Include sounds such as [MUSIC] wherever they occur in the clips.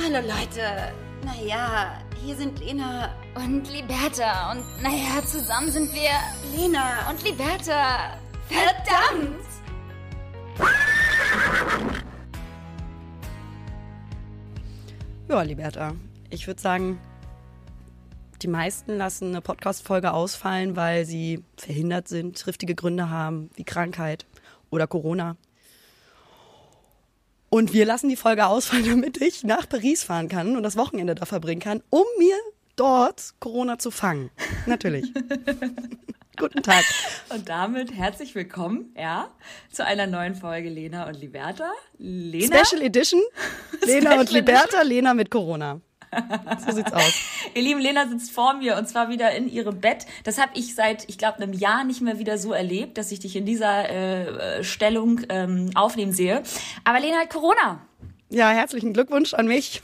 Hallo Leute. Naja, hier sind Lena und Liberta. Und naja, zusammen sind wir Lena und Liberta. Verdammt! Ja, Liberta. Ich würde sagen, die meisten lassen eine Podcast-Folge ausfallen, weil sie verhindert sind, triftige Gründe haben, wie Krankheit oder Corona. Und wir lassen die Folge ausfallen, damit ich nach Paris fahren kann und das Wochenende da verbringen kann, um mir dort Corona zu fangen. Natürlich. [LAUGHS] Guten Tag. Und damit herzlich willkommen, ja, zu einer neuen Folge Lena und Liberta. Lena? Special Edition. Lena Special und Liberta, Edition. Lena mit Corona. [LAUGHS] So sieht's aus. Ihr lieben, Lena sitzt vor mir und zwar wieder in ihrem Bett. Das habe ich seit, ich glaube, einem Jahr nicht mehr wieder so erlebt, dass ich dich in dieser äh, Stellung ähm, aufnehmen sehe. Aber Lena hat Corona. Ja, herzlichen Glückwunsch an mich.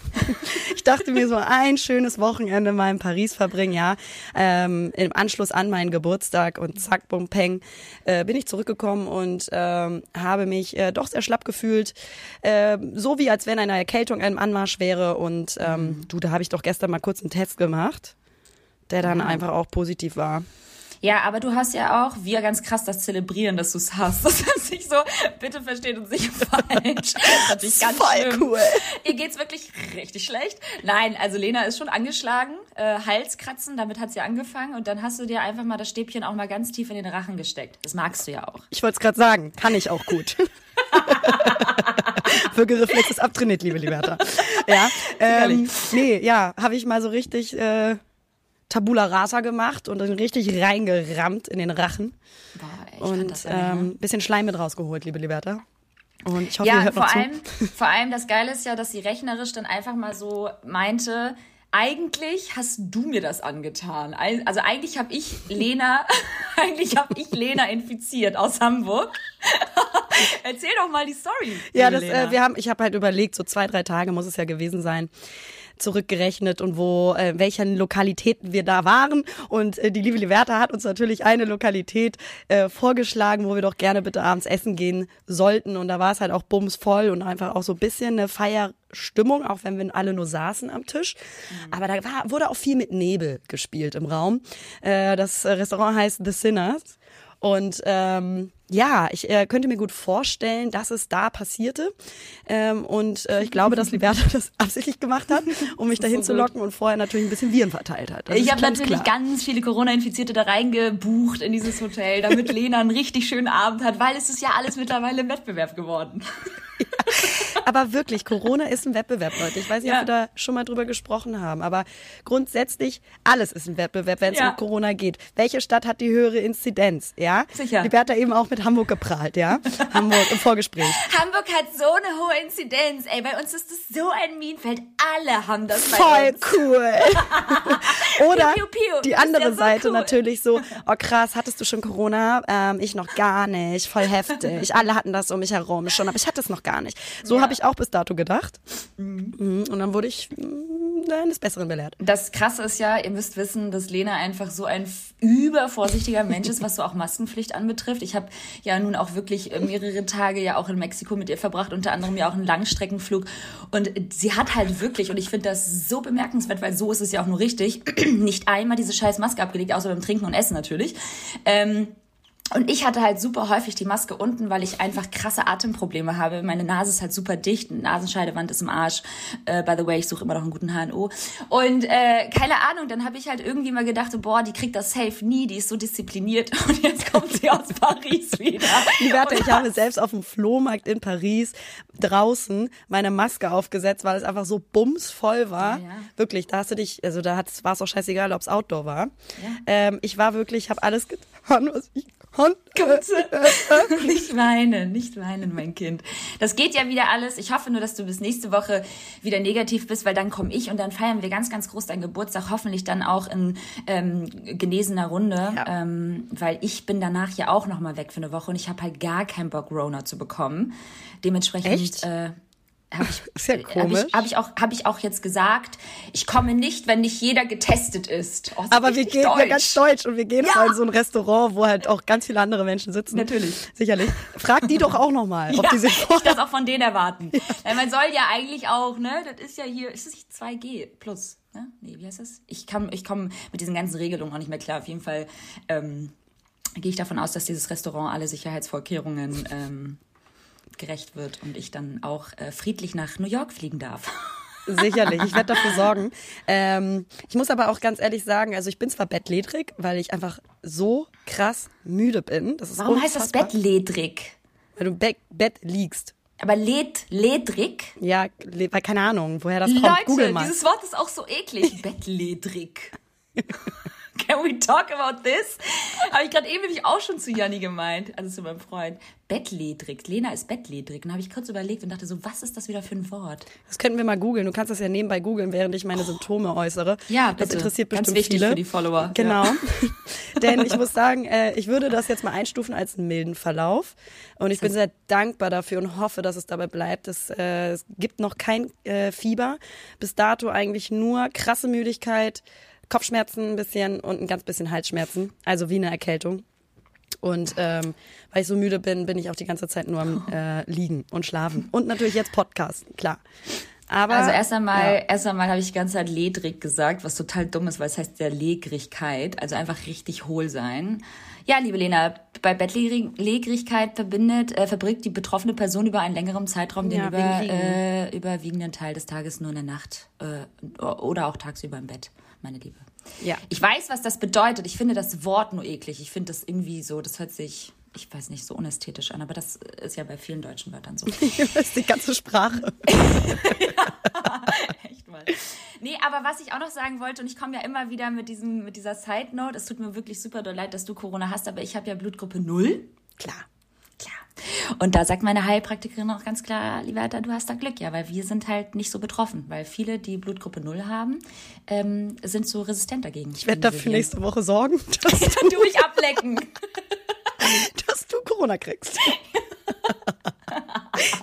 Ich dachte mir so ein schönes Wochenende mal in Paris verbringen, ja. Ähm, Im Anschluss an meinen Geburtstag und zack, bum, peng, äh, bin ich zurückgekommen und ähm, habe mich äh, doch sehr schlapp gefühlt. Äh, so wie als wenn eine Erkältung einem Anmarsch wäre. Und ähm, mhm. du, da habe ich doch gestern mal kurz einen Test gemacht, der dann mhm. einfach auch positiv war. Ja, aber du hast ja auch, wir ganz krass das zelebrieren, dass du es hast. [LAUGHS] Das ist nicht so, bitte versteht uns nicht falsch. [LAUGHS] Das ist ganz Voll schlimm. cool. Ihr geht's wirklich richtig schlecht. Nein, also Lena ist schon angeschlagen, äh, Halskratzen, damit hat sie angefangen und dann hast du dir einfach mal das Stäbchen auch mal ganz tief in den Rachen gesteckt. Das magst du ja auch. Ich wollte es gerade sagen, kann ich auch gut. [LAUGHS] Würgereflex ist abtrainiert, liebe Liberta. Ja, ähm, nee, ja, habe ich mal so richtig äh, Tabula Rasa gemacht und dann richtig reingerammt in den Rachen. Boah, ich und ein ähm, bisschen Schleim mit rausgeholt, liebe Liberta. Und ich hoffe, ja, ihr hört vor allem, zu. vor allem das Geile ist ja, dass sie rechnerisch dann einfach mal so meinte, eigentlich hast du mir das angetan. Also eigentlich habe ich Lena, [LAUGHS] eigentlich habe ich Lena infiziert aus Hamburg. [LAUGHS] Erzähl doch mal die Story. Ja, das, äh, wir haben, ich habe halt überlegt, so zwei, drei Tage muss es ja gewesen sein zurückgerechnet und wo, äh, welchen Lokalitäten wir da waren. Und äh, die liebe Liberta hat uns natürlich eine Lokalität äh, vorgeschlagen, wo wir doch gerne bitte abends essen gehen sollten. Und da war es halt auch bumsvoll und einfach auch so ein bisschen eine Feierstimmung, auch wenn wir alle nur saßen am Tisch. Mhm. Aber da war, wurde auch viel mit Nebel gespielt im Raum. Äh, das Restaurant heißt The Sinners. Und ähm, ja, ich äh, könnte mir gut vorstellen, dass es da passierte. Ähm, und äh, ich glaube, dass Liberta [LAUGHS] das absichtlich gemacht hat, um mich dahin so zu locken und vorher natürlich ein bisschen Viren verteilt hat. Das ich habe natürlich klar. ganz viele Corona-Infizierte da reingebucht in dieses Hotel, damit [LAUGHS] Lena einen richtig schönen Abend hat, weil es ist ja alles mittlerweile im Wettbewerb geworden. Ja, [LAUGHS] aber wirklich, Corona ist ein Wettbewerb, Leute. Ich weiß nicht, ja. ob wir da schon mal drüber gesprochen haben, aber grundsätzlich alles ist ein Wettbewerb, wenn es ja. um Corona geht. Welche Stadt hat die höhere Inzidenz? Ja, sicher. Liberta eben auch mit Hamburg geprahlt, ja, [LAUGHS] Hamburg im Vorgespräch. Hamburg hat so eine hohe Inzidenz, ey. Bei uns ist das so ein Minenfeld. Alle haben das bei Voll uns. cool. [LAUGHS] Oder piu, piu, piu. die andere ja so Seite cool. natürlich so, [LAUGHS] oh krass, hattest du schon Corona? Ähm, ich noch gar nicht, voll heftig. Alle hatten das um mich herum schon, aber ich hatte es noch gar nicht. So ja. habe ich auch bis dato gedacht. Mhm. Und dann wurde ich mm, eines Besseren belehrt. Das Krasse ist ja, ihr müsst wissen, dass Lena einfach so ein übervorsichtiger Mensch ist, was so auch Maskenpflicht anbetrifft. Ich habe ja nun auch wirklich mehrere Tage ja auch in Mexiko mit ihr verbracht, unter anderem ja auch einen Langstreckenflug. Und sie hat halt wirklich, und ich finde das so bemerkenswert, weil so ist es ja auch nur richtig, [CLEARS THROAT] nicht einmal diese scheiß Maske abgelegt, außer beim Trinken und Essen natürlich. Ähm, und ich hatte halt super häufig die Maske unten, weil ich einfach krasse Atemprobleme habe. Meine Nase ist halt super dicht, Nasenscheidewand ist im Arsch. Äh, by the way, ich suche immer noch einen guten HNO. Und äh, keine Ahnung, dann habe ich halt irgendwie mal gedacht, boah, die kriegt das safe nie, die ist so diszipliniert. [LAUGHS] Und jetzt kommt sie aus Paris wieder. Liberta, ich habe selbst auf dem Flohmarkt in Paris draußen meine Maske aufgesetzt, weil es einfach so bumsvoll war. Ja, ja. Wirklich, da hast du dich, also da war es auch scheißegal, ob es Outdoor war. Ja. Ähm, ich war wirklich, habe alles [LAUGHS] getan, was ich Hund. [LAUGHS] nicht weinen, nicht weinen, mein Kind. Das geht ja wieder alles. Ich hoffe nur, dass du bis nächste Woche wieder negativ bist, weil dann komme ich und dann feiern wir ganz, ganz groß deinen Geburtstag. Hoffentlich dann auch in ähm, genesener Runde, ja. ähm, weil ich bin danach ja auch noch mal weg für eine Woche und ich habe halt gar keinen Bock, Rona zu bekommen. Dementsprechend. Echt? Äh, habe ich, [LAUGHS] Ist ja hab komisch. ich, hab ich, auch, hab ich auch jetzt gesagt, ich komme nicht, wenn nicht jeder getestet ist. Oh, Aber wir gehen ja deutsch. ganz deutsch und wir gehen Ja. in so ein Restaurant, wo halt auch ganz viele andere Menschen sitzen. Natürlich. Sicherlich. Frag die doch auch nochmal, ob [LAUGHS] ja, die sich ich das auch von denen erwarten. [LAUGHS] Weil man soll ja eigentlich auch, ne, das ist ja hier, ist das nicht 2G plus, ne? Nee, wie heißt das? Ich kann, ich komme mit diesen ganzen Regelungen auch nicht mehr klar. Auf jeden Fall ähm, gehe ich davon aus, dass dieses Restaurant alle Sicherheitsvorkehrungen ähm, gerecht wird und ich dann auch äh, friedlich nach New York fliegen darf. [LAUGHS] Sicherlich, ich werde dafür sorgen. Ähm, ich muss aber auch ganz ehrlich sagen, also ich bin zwar bettlägerig, weil ich einfach so krass müde bin. Das ist Warum heißt das unfassbar, Bett ledrig? Weil du im Be Bett liegst. Aber led, ledrig? Ja, le- weil keine Ahnung, woher das kommt. Leute, Google mal. dieses Wort ist auch so eklig. Bettledrig. [LAUGHS] Can we talk about this? Habe ich gerade eben nämlich auch schon zu Janni gemeint, also zu meinem Freund. Bettledrig. Lena ist bettledrig. Und habe ich kurz überlegt und dachte so, was ist das wieder für ein Wort? Das könnten wir mal googeln. Du kannst das ja nebenbei googeln, während ich meine Symptome äußere. Ja, Das bitte. interessiert Ganz bestimmt wichtig viele. für die Follower. Genau. Ja. [LAUGHS] Denn ich muss sagen, äh, ich würde das jetzt mal einstufen als einen milden Verlauf. Und ich bin sehr dankbar dafür und hoffe, dass es dabei bleibt. Es, äh, es gibt noch kein äh, Fieber. Bis dato eigentlich nur krasse Müdigkeit, Kopfschmerzen ein bisschen und ein ganz bisschen Halsschmerzen. Also wie eine Erkältung. Und ähm, weil ich so müde bin, bin ich auch die ganze Zeit nur am äh, Liegen und Schlafen. Und natürlich jetzt Podcasten, klar. Aber, Also erst einmal, ja. erst einmal habe ich die ganze Zeit ledrig gesagt, was total dumm ist, weil es heißt ja Legrigkeit, also einfach richtig hohl sein. Ja, liebe Lena, bei Bettlägerigkeit verbindet, äh, verbringt die betroffene Person über einen längeren Zeitraum den Ja, über, wegen Liegen. äh, überwiegenden Teil des Tages nur in der Nacht äh, oder auch tagsüber im Bett, meine Liebe. Ja. Ich weiß, was das bedeutet. Ich finde das Wort nur eklig. Ich finde das irgendwie so, das hört sich, ich weiß nicht, so unästhetisch an, aber das ist ja bei vielen deutschen Wörtern so. [LAUGHS] das ist die ganze Sprache. [LAUGHS] Echt mal. Nee, aber was ich auch noch sagen wollte, und ich komme ja immer wieder mit, diesem, mit dieser Side Note, es tut mir wirklich super doll leid, dass du Corona hast, aber ich habe ja Blutgruppe 0. Klar. Klar. Und da sagt meine Heilpraktikerin auch ganz klar, Liberta, du hast da Glück, ja, weil wir sind halt nicht so betroffen, weil viele, die Blutgruppe 0 haben, ähm, sind so resistent dagegen. Ich werde dafür nächste Woche sorgen, [LAUGHS] dass, du mich ablecken. Du Corona kriegst. [LAUGHS]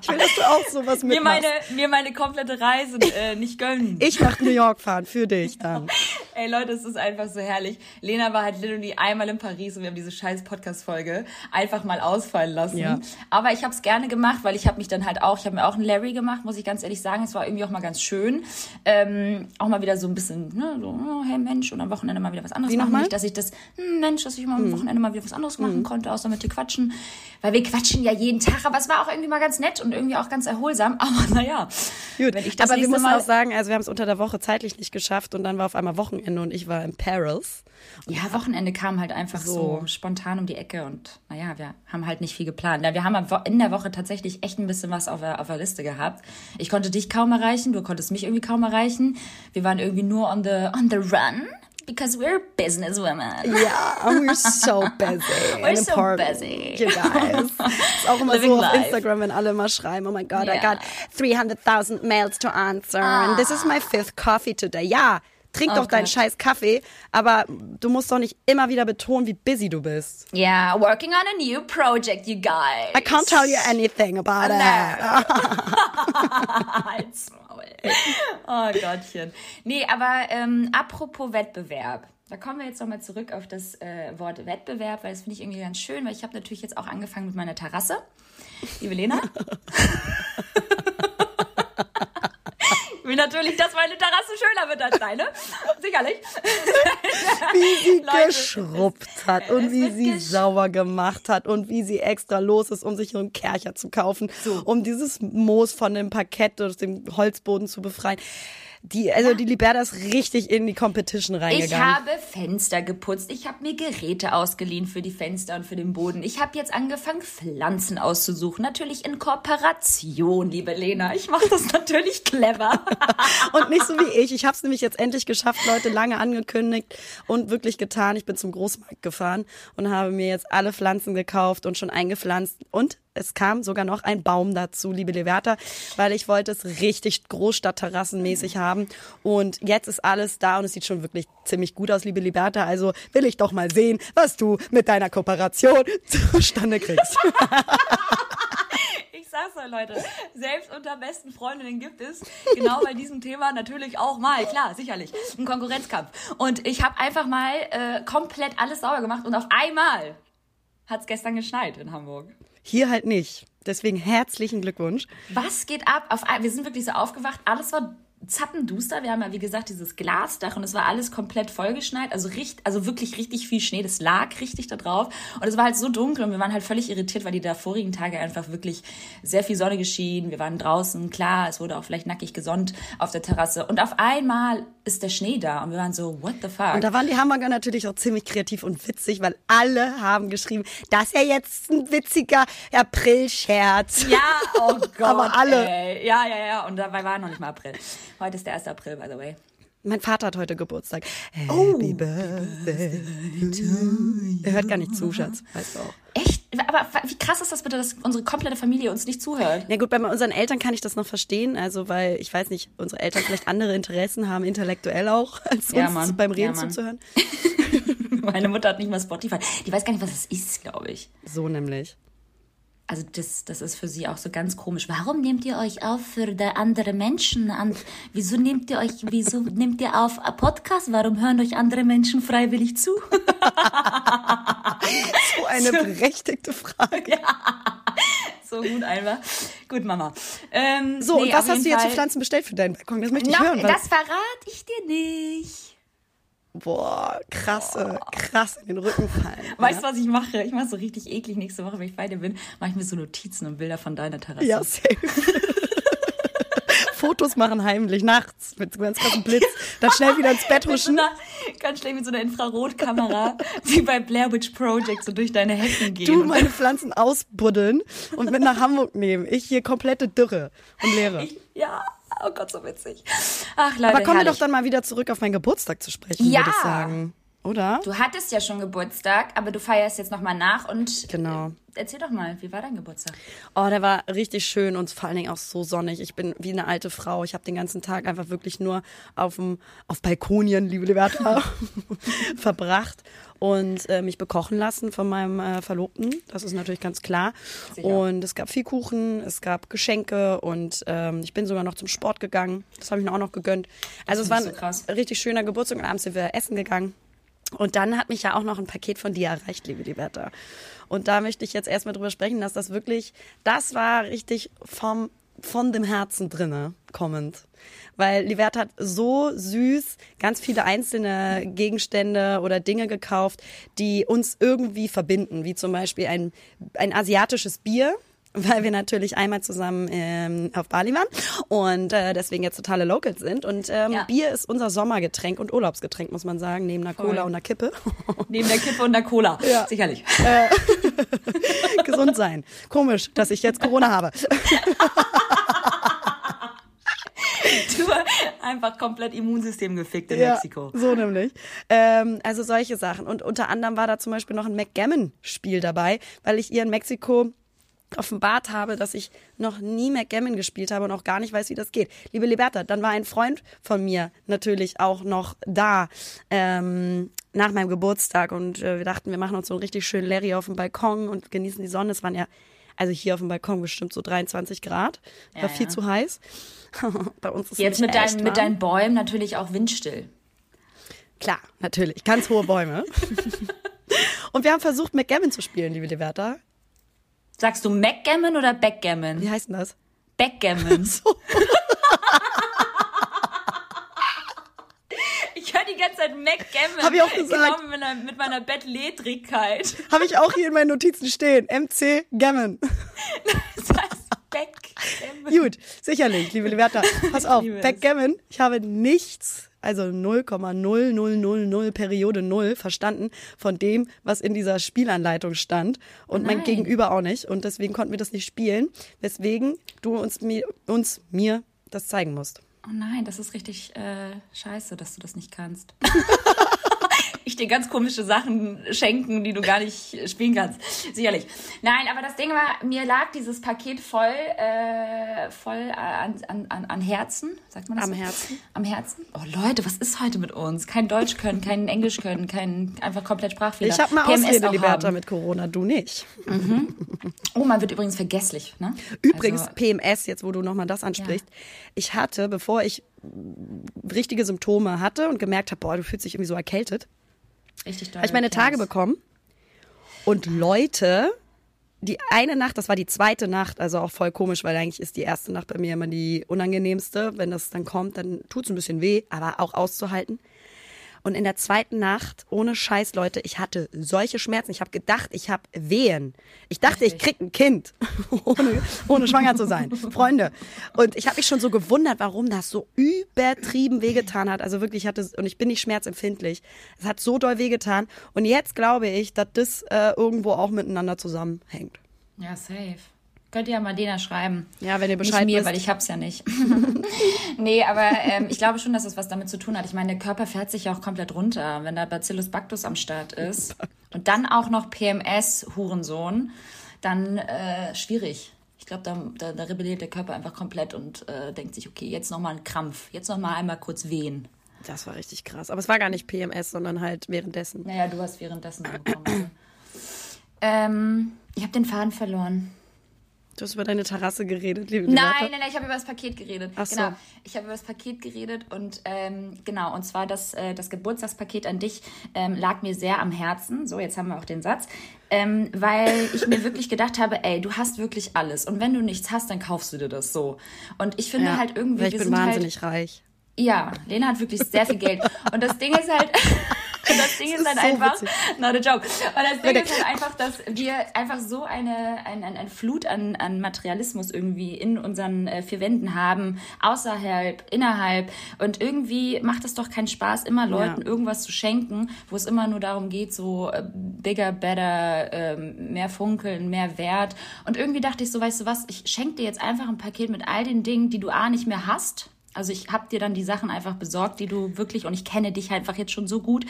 Ich will, dass du auch sowas mir, mitmachst. meine, mir meine komplette Reise äh, nicht gönnen. Ich nach New York fahren für dich dann. Ey Leute, es ist einfach so herrlich. Lena war halt literally einmal in Paris und wir haben diese scheiß Podcast-Folge einfach mal ausfallen lassen. Ja. Aber ich habe es gerne gemacht, weil ich habe mich dann halt auch, ich habe mir auch einen Larry gemacht, muss ich ganz ehrlich sagen. Es war irgendwie auch mal ganz schön. Ähm, auch mal wieder so ein bisschen, ne, so, oh, hey Mensch, und am Wochenende mal wieder was anderes Wie machen. Nicht, dass ich das, hm, Mensch, dass ich mal am Wochenende mal wieder was anderes machen konnte, außer mit dir quatschen. Weil wir quatschen ja jeden Tag, aber es war auch irgendwie mal ganz nett und irgendwie auch ganz erholsam. [LAUGHS] Aber naja, Gut, wenn ich das aber wir müssen Mal auch sagen, also wir haben es unter der Woche zeitlich nicht geschafft und dann war auf einmal Wochenende und ich war in Paris. Ja, Wochenende kam halt einfach so. So. spontan um die Ecke und naja, wir haben halt nicht viel geplant. Ja, wir haben in der Woche tatsächlich echt ein bisschen was auf der, auf der Liste gehabt. Ich konnte dich kaum erreichen, du konntest mich irgendwie kaum erreichen. Wir waren irgendwie nur on the, on the run. Because we're businesswomen. Ja, we're so [LAUGHS] busy. We're so busy. You guys. Ist auch immer Living so auf life. Instagram, wenn alle mal schreiben, oh my God, I Ja. got 300.000 mails to answer and this is my fifth coffee today. Ja, trink Oh doch deinen Gott. scheiß Kaffee, aber du musst doch nicht immer wieder betonen, wie busy du bist. Yeah, working on a new project, you guys. I can't tell you anything about it. [LAUGHS] [LAUGHS] [LAUGHS] Oh Gottchen. Nee, aber ähm, apropos Wettbewerb. Da kommen wir jetzt nochmal zurück auf das äh, Wort Wettbewerb, weil das finde ich irgendwie ganz schön, weil ich habe natürlich jetzt auch angefangen mit meiner Terrasse. Liebe Lena. [LAUGHS] Will natürlich, dass meine Terrasse schöner wird als deine. Sicherlich. [LAUGHS] wie sie Leute, geschrubbt hat und wie sie sauber gemacht hat und wie sie extra los ist, um sich so einen Kercher zu kaufen, So. um dieses Moos von dem Parkett aus dem Holzboden zu befreien. Die, also die Liberta ist richtig in die Competition Ich reingegangen. habe Fenster geputzt. Ich habe mir Geräte ausgeliehen für die Fenster und für den Boden. Ich habe jetzt angefangen, Pflanzen auszusuchen. Natürlich in Kooperation, liebe Lena. Ich mache das [LAUGHS] natürlich clever. [LAUGHS] und nicht so wie ich. Ich habe es nämlich jetzt endlich geschafft, Leute, lange angekündigt und wirklich getan. Ich bin zum Großmarkt gefahren und habe mir jetzt alle Pflanzen gekauft und schon eingepflanzt. Und es kam sogar noch ein Baum dazu, liebe Leverta, weil ich wollte es richtig Großstadtterrassenmäßig haben. Und jetzt ist alles da und es sieht schon wirklich ziemlich gut aus, liebe Liberta. Also will ich doch mal sehen, was du mit deiner Kooperation zustande kriegst. [LAUGHS] Ich sag sag's euch, Leute. Selbst unter besten Freundinnen gibt es genau bei diesem Thema natürlich auch mal, klar, sicherlich, einen Konkurrenzkampf. Und ich habe einfach mal äh, komplett alles sauber gemacht und auf einmal hat's gestern geschneit in Hamburg. Hier halt nicht. Deswegen herzlichen Glückwunsch. Was geht ab? Auf, wir sind wirklich so aufgewacht, alles war zappenduster. Wir haben ja, wie gesagt, dieses Glasdach und es war alles komplett vollgeschneit. Also, richt, also wirklich richtig viel Schnee. Das lag richtig da drauf. Und es war halt so dunkel und wir waren halt völlig irritiert, weil die da vorigen Tage einfach wirklich sehr viel Sonne geschienen. Wir waren draußen, klar, es wurde auch vielleicht nackig gesonnt auf der Terrasse. Und auf einmal ist der Schnee da und wir waren so, what the fuck? Und da waren die Hamburger natürlich auch ziemlich kreativ und witzig, weil alle haben geschrieben, das ist ja jetzt ein witziger Aprilscherz. Ja, oh [LAUGHS] Gott. Aber alle. Ey. Ja, ja, ja. Und dabei war noch nicht mal April. Heute ist der 1. April, by the way. Mein Vater hat heute Geburtstag. Oh. Happy Birthday to you. Er hört gar nicht zu, Schatz. Weißt du auch. Echt? Aber wie krass ist das bitte, dass unsere komplette Familie uns nicht zuhört? Ja gut, bei unseren Eltern kann ich das noch verstehen, also weil ich weiß nicht, unsere Eltern vielleicht andere Interessen haben, intellektuell auch, als Ja, uns Mann. beim Reden Ja, zuzuhören. [LAUGHS] Meine Mutter hat nicht mal Spotify. Die weiß gar nicht, was es ist, glaube ich. So nämlich. Also das, das ist für sie auch so ganz komisch. Warum nehmt ihr euch auf für der andere Menschen? Und wieso nehmt ihr euch, wieso nehmt ihr auf Podcast? Warum hören euch andere Menschen freiwillig zu? [LAUGHS] So eine berechtigte Frage. [LAUGHS] so gut einfach. Gut, Mama. Ähm, So, nee, und was hast du jetzt für Fall- Pflanzen bestellt für deinen Balkon? Das möchte ich Noch, hören. Das verrate ich dir nicht. Boah, krasse, krass in den Rücken fallen. [LAUGHS] Weißt du, was ich mache? Ich mache so richtig eklig nächste Woche, wenn ich bei dir bin, mache ich mir so Notizen und Bilder von deiner Terrasse. Ja, safe. [LAUGHS] Fotos machen heimlich, nachts, mit so ganz krassem Blitz. [LAUGHS] Dann schnell wieder ins Bett Mit so huschen. einer, ganz schnell mit so einer Infrarotkamera, wie bei Blair Witch Project, so durch deine Hecken gehen. Du meine Pflanzen ausbuddeln und mit nach Hamburg nehmen. Ich hier komplette Dürre und Leere. Ich, ja, [LAUGHS] oh Gott, so witzig. Ach, Leute, Aber kommen wir doch dann mal wieder zurück auf meinen Geburtstag zu sprechen, Ja. würde ich sagen. Oder? Du hattest ja schon Geburtstag, aber du feierst jetzt nochmal nach und Genau. äh, erzähl doch mal, wie war dein Geburtstag? Oh, der war richtig schön und vor allen Dingen auch so sonnig. Ich bin wie eine alte Frau. Ich habe den ganzen Tag einfach wirklich nur auf dem auf Balkonien, liebe Liberta, [LAUGHS] verbracht und äh, mich bekochen lassen von meinem äh, Verlobten. Das ist natürlich ganz klar. Sicher. Und es gab viel Kuchen, es gab Geschenke und ähm, ich bin sogar noch zum Sport gegangen. Das habe ich mir auch noch gegönnt. Also es war ein so richtig schöner Geburtstag und abends sind wir essen gegangen. Und dann hat mich ja auch noch ein Paket von dir erreicht, liebe Liberta. Und da möchte ich jetzt erstmal drüber sprechen, dass das wirklich, das war richtig vom, von dem Herzen drinne kommend. Weil Liberta hat so süß ganz viele einzelne Gegenstände oder Dinge gekauft, die uns irgendwie verbinden, wie zum Beispiel ein, ein asiatisches Bier, weil wir natürlich einmal zusammen ähm, auf Bali waren und äh, deswegen jetzt totale Locals sind. Und ähm, Ja. Bier ist unser Sommergetränk und Urlaubsgetränk, muss man sagen, neben einer Cola und einer Kippe. [LAUGHS] Neben der Kippe und der Cola. Ja. Sicherlich. [LAUGHS] Gesund sein. Komisch, dass ich jetzt Corona habe. [LAUGHS] [LAUGHS] Du einfach komplett Immunsystem gefickt in Ja, Mexiko. so nämlich. Ähm, also solche Sachen. Und unter anderem war da zum Beispiel noch ein Backgammon-Spiel dabei, weil ich ihr in Mexiko offenbart habe, dass ich noch nie Backgammon gespielt habe und auch gar nicht weiß, wie das geht. Liebe Liberta, dann war ein Freund von mir natürlich auch noch da ähm, nach meinem Geburtstag und äh, wir dachten, wir machen uns so einen richtig schönen Larry auf dem Balkon und genießen die Sonne. Es waren ja, also hier auf dem Balkon bestimmt so 23 Grad, war Ja, viel ja. zu heiß. [LAUGHS] Bei uns ist Jetzt mit, echt deinen, mit warm. deinen Bäumen natürlich auch windstill. Klar, natürlich. Ganz hohe Bäume. [LAUGHS] Und wir haben versucht, McGammon zu spielen, liebe Liberta. Sagst du Backgammon oder Backgammon? Wie heißt denn das? Backgammon. [LAUGHS] Ich höre die ganze Zeit Backgammon. Hab ich auch gesagt. Genau mit meiner, mit meiner Bettlädrigkeit. Habe ich auch hier in meinen Notizen stehen. MC Gammon. [LAUGHS] Gut, sicherlich, liebe Liberta. Pass auf. Backgammon, ich habe nichts, also 0,0000 Periode 0 verstanden von dem, was in dieser Spielanleitung stand. Und mein Nein. Gegenüber auch nicht. Und deswegen konnten wir das nicht spielen. Weswegen du uns, mir, uns mir das zeigen musst. Oh nein, das ist richtig äh, scheiße, dass du das nicht kannst. [LAUGHS] ich dir ganz komische Sachen schenken, die du gar nicht spielen kannst. Sicherlich. Nein, aber das Ding war, mir lag dieses Paket voll, äh, voll an, an, an Herzen. Sagt man das? Am so? Herzen. Am Herzen. Oh Leute, was ist heute mit uns? Kein Deutsch können, kein Englisch können, kein einfach komplett Sprachfehler. Ich habe mal PMS Ausrede, Liberta, haben. mit Corona, du nicht. Oh, man wird übrigens vergesslich, ne? Übrigens, Also, PMS, jetzt wo du nochmal das ansprichst. Ich hatte, bevor ich richtige Symptome hatte und gemerkt habe, boah, du fühlst dich irgendwie so erkältet, richtig doll. habe ich meine Tage bekommen. Und Leute, die eine Nacht, das war die zweite Nacht, also auch voll komisch, weil eigentlich ist die erste Nacht bei mir immer die unangenehmste. Wenn das dann kommt, dann tut's ein bisschen weh, aber auch auszuhalten. Und in der zweiten Nacht, ohne Scheiß, Leute, ich hatte solche Schmerzen. Ich habe gedacht, ich habe Wehen. Ich dachte, ich krieg ein Kind, [LAUGHS] ohne, ohne schwanger zu sein. Freunde. Und ich habe mich schon so gewundert, warum das so übertrieben wehgetan hat. Also wirklich, ich hatte, und ich bin nicht schmerzempfindlich. Es hat so doll wehgetan. Und jetzt glaube ich, dass das äh, irgendwo auch miteinander zusammenhängt. Ja, safe. Könnt ihr ja mal Dena schreiben. Ja, wenn ihr Nicht Bescheid mir, wisst. weil ich hab's ja nicht. [LAUGHS] nee, aber ähm, ich glaube schon, dass es was damit zu tun hat. Ich meine, der Körper fährt sich ja auch komplett runter, wenn da Bacillus Bactus am Start ist. Und dann auch noch PMS, Hurensohn, dann äh, schwierig. Ich glaube, da, da, da rebelliert der Körper einfach komplett und äh, denkt sich, okay, jetzt nochmal ein Krampf, jetzt nochmal einmal kurz wehen. Das war richtig krass. Aber es war gar nicht PMS, sondern halt währenddessen. Naja, du hast währenddessen bekommen. ähm, ich habe den Faden verloren. Du hast über deine Terrasse geredet, liebe Nein, Liberta. nein, nein, ich habe über das Paket geredet. Ach so. Genau, ich habe über das Paket geredet und ähm, genau, und zwar das, äh, das Geburtstagspaket an dich ähm, lag mir sehr am Herzen. So, jetzt haben wir auch den Satz. Ähm, weil ich mir wirklich gedacht habe, ey, du hast wirklich alles. Und wenn du nichts hast, dann kaufst du dir das so. Und ich finde Ja, halt irgendwie, weil ich wir bin sind halt wahnsinnig reich. ja, Lena hat wirklich sehr viel Geld. Und das Ding ist halt, [LAUGHS] das Ding ist, ist halt so einfach, witzig. not a joke. Und das Ding ist halt einfach, dass wir einfach so eine, ein, ein, ein Flut an, an Materialismus irgendwie in unseren äh, vier Wänden haben, außerhalb, innerhalb. Und irgendwie macht es doch keinen Spaß, immer Leuten Ja. irgendwas zu schenken, wo es immer nur darum geht, so äh, bigger, better, ähm, mehr funkeln, mehr Wert. Und irgendwie dachte ich so, weißt du was, ich schenke dir jetzt einfach ein Paket mit all den Dingen, die du A nicht mehr hast. Also ich habe dir dann die Sachen einfach besorgt, die du wirklich, und ich kenne dich einfach jetzt schon so gut.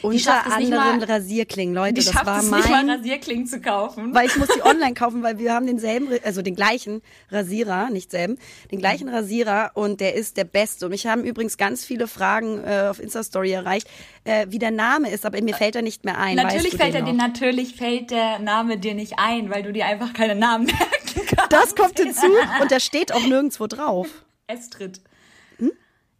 Unter schafft es nicht anderem mal, Rasierklingen, Leute. die Das schafft war es nicht mal mein Rasierklingen zu kaufen. weil ich muss die [LAUGHS] online kaufen, weil wir haben denselben, also den gleichen Rasierer, nicht selben, den gleichen Rasierer und der ist der beste. Und mich haben übrigens ganz viele Fragen äh, auf Insta-Story erreicht, äh, wie der Name ist, aber mir fällt er nicht mehr ein. natürlich weißt du fällt er dir, natürlich fällt der Name dir nicht ein, weil du dir einfach keine Namen [LAUGHS] merken kannst. Das kommt hinzu und der steht auch nirgendwo drauf. [LAUGHS] Estrid. Hm?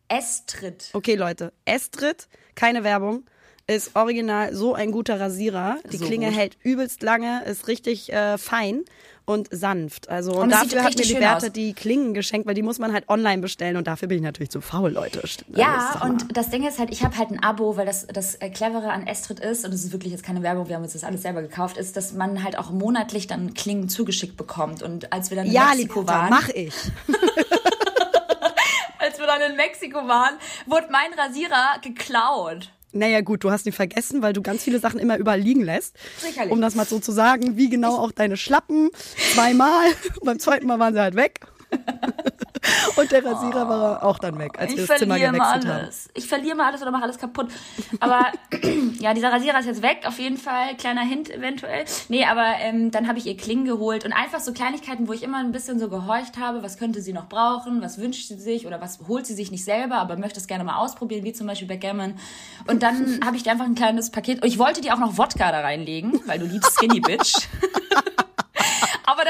Estrid. Okay, Leute, Estrid, keine Werbung, ist original so ein guter Rasierer. Die So Klinge gut. hält übelst lange, ist richtig äh, fein und sanft. Also und, Und es dafür hat mir die aus. die Klingen geschenkt, weil die muss man halt online bestellen und dafür bin ich natürlich zu faul, Leute. Das Ja, mal- und das Ding ist halt, ich habe halt ein Abo, weil das, das äh, Clevere an Estrid ist, und das ist wirklich jetzt keine Werbung, wir haben uns das alles selber gekauft, ist, dass man halt auch monatlich dann Klingen zugeschickt bekommt. Und als wir dann in ja, Mexiko lieber, waren, mach ich. [LAUGHS] als wir dann in Mexiko waren, wurde mein Rasierer geklaut. Naja, gut, du hast ihn vergessen, weil du ganz viele Sachen immer überall liegen lässt. Sicherlich. Um das mal so zu sagen, wie genau auch deine Schlappen. Zweimal. [LAUGHS] Beim zweiten Mal waren sie halt weg. [LAUGHS] Und der Rasierer war auch dann weg, als wir ich das Zimmer verliere mal gewechselt haben. alles. Ich verliere mal alles oder mache alles kaputt. Aber [LAUGHS] ja, dieser Rasierer ist jetzt weg, auf jeden Fall. Kleiner Hint eventuell. Nee, aber ähm, dann habe ich ihr Klingen geholt und einfach so Kleinigkeiten, wo ich immer ein bisschen so gehorcht habe, was könnte sie noch brauchen, was wünscht sie sich oder was holt sie sich nicht selber, aber möchte es gerne mal ausprobieren, wie zum Beispiel Backgammon. Und dann [LAUGHS] habe ich dir einfach ein kleines Paket. Und ich wollte dir auch noch Wodka da reinlegen, weil du liebst Skinny Bitch.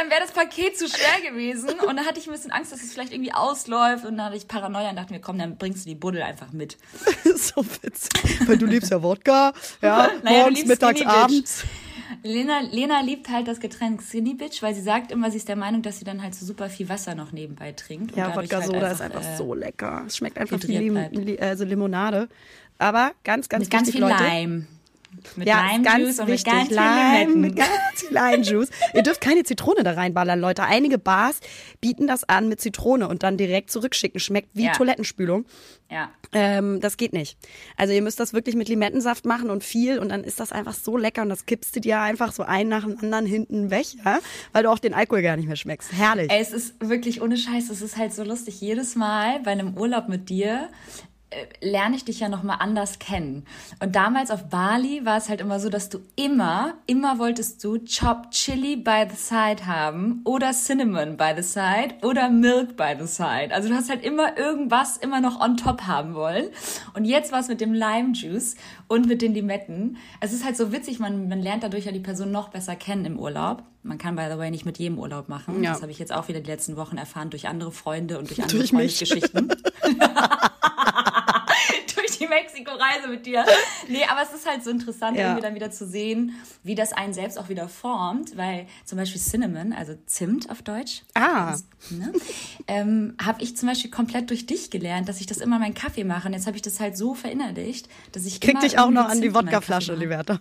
Dann wäre das Paket zu schwer gewesen und dann hatte ich ein bisschen Angst, dass es vielleicht irgendwie ausläuft und dann hatte ich Paranoia und dachte mir, komm, dann bringst du die Buddel einfach mit. [LAUGHS] so witzig. Weil du liebst ja Wodka, ja, [LAUGHS] Naja, morgens, mittags, abends. Lena, Lena liebt halt das Getränk Skinny Bitch, weil sie sagt immer, sie ist der Meinung, dass sie dann halt so super viel Wasser noch nebenbei trinkt. und Ja, Wodka halt Soda ist einfach äh, so lecker. Es schmeckt einfach wie Lim also Limonade. Aber ganz, ganz Mit ganz viel Leute. Lime. Mit Ja, Lime-Juice ganz und mit ganz Lime, mit ganz [LAUGHS] viel Lime-Juice. Ihr dürft keine Zitrone da reinballern, Leute. Einige Bars bieten das an mit Zitrone und dann direkt zurückschicken. Schmeckt wie Ja. Toilettenspülung. Ja. Ähm, das geht nicht. Also ihr müsst das wirklich mit Limettensaft machen und viel und dann ist das einfach so lecker und das kippst du dir einfach so einen nach dem anderen hinten weg, ja? weil du auch den Alkohol gar nicht mehr schmeckst. Herrlich. Ey, es ist wirklich ohne Scheiß, es ist halt so lustig. Jedes Mal bei einem Urlaub mit dir lerne ich dich ja noch mal anders kennen. Und damals auf Bali war es halt immer so, dass du immer, immer wolltest du Chopped Chili by the side haben oder Cinnamon by the side oder Milk by the side. Also du hast halt immer irgendwas immer noch on top haben wollen. Und jetzt war es mit dem Lime Juice und mit den Limetten. Es ist halt so witzig, man, man lernt dadurch ja die Person noch besser kennen im Urlaub. Man kann, by the way, nicht mit jedem Urlaub machen. Ja. Das habe ich jetzt auch wieder die letzten Wochen erfahren durch andere Freunde und durch [LAUGHS] andere Durch. Freundesgeschichten. [LAUGHS] die Mexiko-Reise mit dir. Nee, aber es ist halt so interessant, Ja. irgendwie dann wieder zu sehen, wie das einen selbst auch wieder formt, weil zum Beispiel Cinnamon, also Zimt auf Deutsch, Ah, ne, ähm, habe ich zum Beispiel komplett durch dich gelernt, dass ich das immer in meinen Kaffee mache. Und jetzt habe ich das halt so verinnerlicht, dass ich krieg dich auch noch an die Zimt Wodkaflasche. Liberta.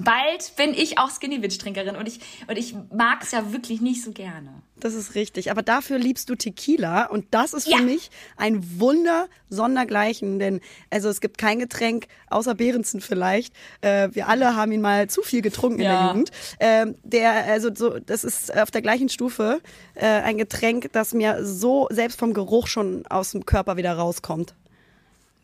Bald bin ich auch Skinny Bitch Trinkerin und ich und ich mag's ja wirklich nicht so gerne. Das ist richtig. Aber dafür liebst du Tequila und das ist Ja. für mich ein Wunder sondergleichen. Denn also es gibt kein Getränk außer Behrensen vielleicht. Äh, wir alle haben ihn mal zu viel getrunken in der Ja. Jugend. Ähm, der also so, das ist auf der gleichen Stufe äh, ein Getränk, das mir so selbst vom Geruch schon aus dem Körper wieder rauskommt.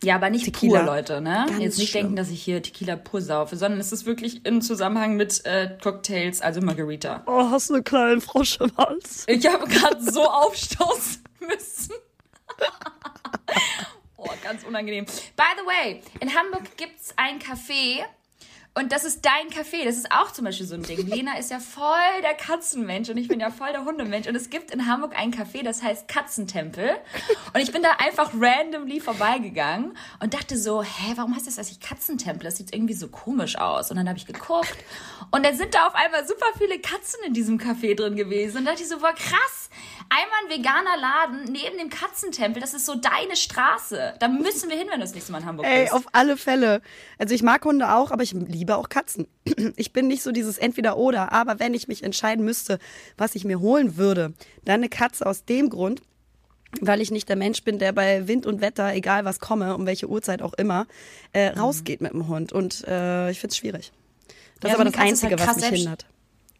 Ja, aber nicht Tequila. pur, Leute, ne? Ganz Jetzt nicht schlimm. denken, dass ich hier Tequila pur saufe, sondern es ist wirklich im Zusammenhang mit äh, Cocktails, also Margarita. Oh, hast du einen kleinen Frosch im Hals? Ich habe gerade so aufstoßen müssen. [LAUGHS] oh, ganz unangenehm. By the way, in Hamburg gibt's ein Café und das ist dein Café. Das ist auch zum Beispiel so ein Ding. Lena ist ja voll der Katzenmensch und ich bin ja voll der Hundemensch. Und es gibt in Hamburg ein Café, das heißt Katzentempel. Und ich bin da einfach randomly vorbeigegangen und dachte so, hä, warum heißt das eigentlich Katzentempel? Das sieht irgendwie so komisch aus. Und dann habe ich geguckt und dann sind da auf einmal super viele Katzen in diesem Café drin gewesen. Und dachte ich so, boah, krass. Einmal ein veganer Laden neben dem Katzentempel. Das ist so deine Straße. Da müssen wir hin, wenn du das nächste Mal in Hamburg Ey, bist. auf alle Fälle. Also ich mag Hunde auch, aber ich liebe auch Katzen. [CLEARS THROAT] Ich bin nicht so dieses Entweder-Oder, aber wenn ich mich entscheiden müsste, was ich mir holen würde, dann eine Katze aus dem Grund, weil ich nicht der Mensch bin, der bei Wind und Wetter, egal was komme, um welche Uhrzeit auch immer, äh, Mhm. rausgeht mit dem Hund. Und äh, ich find's schwierig. Das Ja, ist aber das Einzige, halt was mich hindert.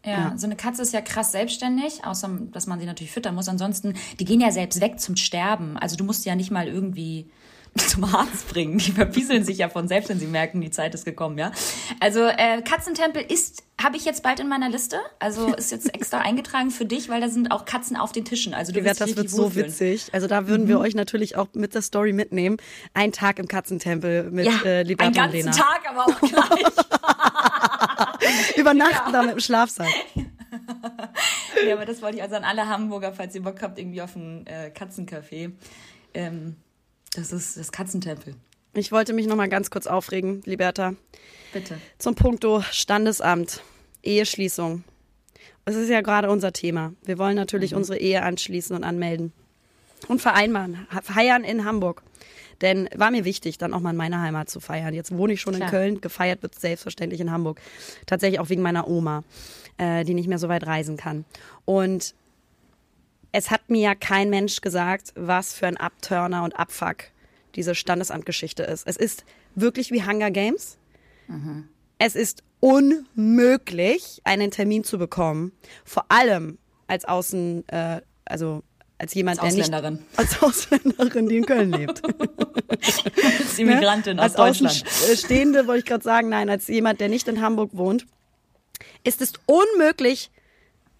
Ja, so eine Katze ist ja krass selbstständig, außer dass man sie natürlich füttern muss. Ansonsten, die gehen ja selbst weg zum Sterben. Also du musst sie ja nicht mal irgendwie [LAUGHS] zum Arzt bringen. Die verpieseln sich ja von selbst, wenn sie merken, die Zeit ist gekommen, ja. Also äh, Katzentempel ist, habe ich jetzt bald in meiner Liste. Also [LAUGHS] ist jetzt extra eingetragen für dich, weil da sind auch Katzen auf den Tischen. Also du wirst das wird so wohlfühlen. witzig. Also da würden wir euch natürlich auch mit der Story mitnehmen. Ein Tag im Katzentempel mit Ja, äh, einen und ganzen Lena. Tag, aber auch gleich. [LAUGHS] [LAUGHS] Übernachten da mit dem Schlafsack. [LAUGHS] ja, aber das wollte ich also an alle Hamburger, falls ihr Bock habt, irgendwie auf ein äh, Katzencafé. Ähm, das ist das Katzentempel. Ich wollte mich noch mal ganz kurz aufregen, Liberta. Bitte. Zum Punkto Standesamt, Eheschließung. Das ist ja gerade unser Thema. Wir wollen natürlich Mhm. unsere Ehe anschließen und anmelden. Und vereinbaren, feiern in Hamburg. Denn war mir wichtig, dann auch mal in meiner Heimat zu feiern. Jetzt wohne ich schon Klar. in Köln, gefeiert wird selbstverständlich in Hamburg. Tatsächlich auch wegen meiner Oma, äh, die nicht mehr so weit reisen kann. Und es hat mir ja kein Mensch gesagt, was für ein Abturner und Abfuck diese Standesamtgeschichte ist. Es ist wirklich wie Hunger Games. Es ist unmöglich, einen Termin zu bekommen. Vor allem als Außen, äh, also als jemand, Als der nicht Ausländerin. als [LAUGHS] Ausländerin, die in Köln lebt. [LAUGHS] Als Immigrantin aus Ne? als Deutschland. Außenstehende wollte ich gerade sagen, nein, als jemand, der nicht in Hamburg wohnt, ist es unmöglich,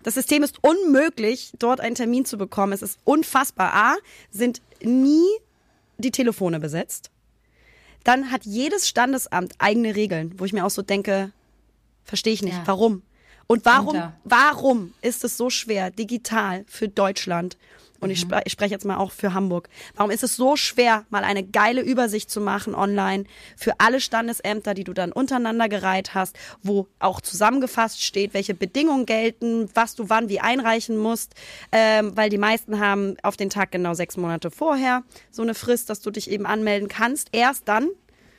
das System ist unmöglich, dort einen Termin zu bekommen. Es ist unfassbar. A, sind nie die Telefone besetzt. Dann hat jedes Standesamt eigene Regeln, wo ich mir auch so denke, verstehe ich nicht, Ja. warum? Und warum, warum ist es so schwer, digital für Deutschland, und Mhm. ich, spre ich spreche jetzt mal auch für Hamburg, warum ist es so schwer, mal eine geile Übersicht zu machen online für alle Standesämter, die du dann untereinander gereiht hast, wo auch zusammengefasst steht, welche Bedingungen gelten, was du wann wie einreichen musst, ähm, weil die meisten haben auf den Tag genau sechs Monate vorher so eine Frist, dass du dich eben anmelden kannst. Erst dann,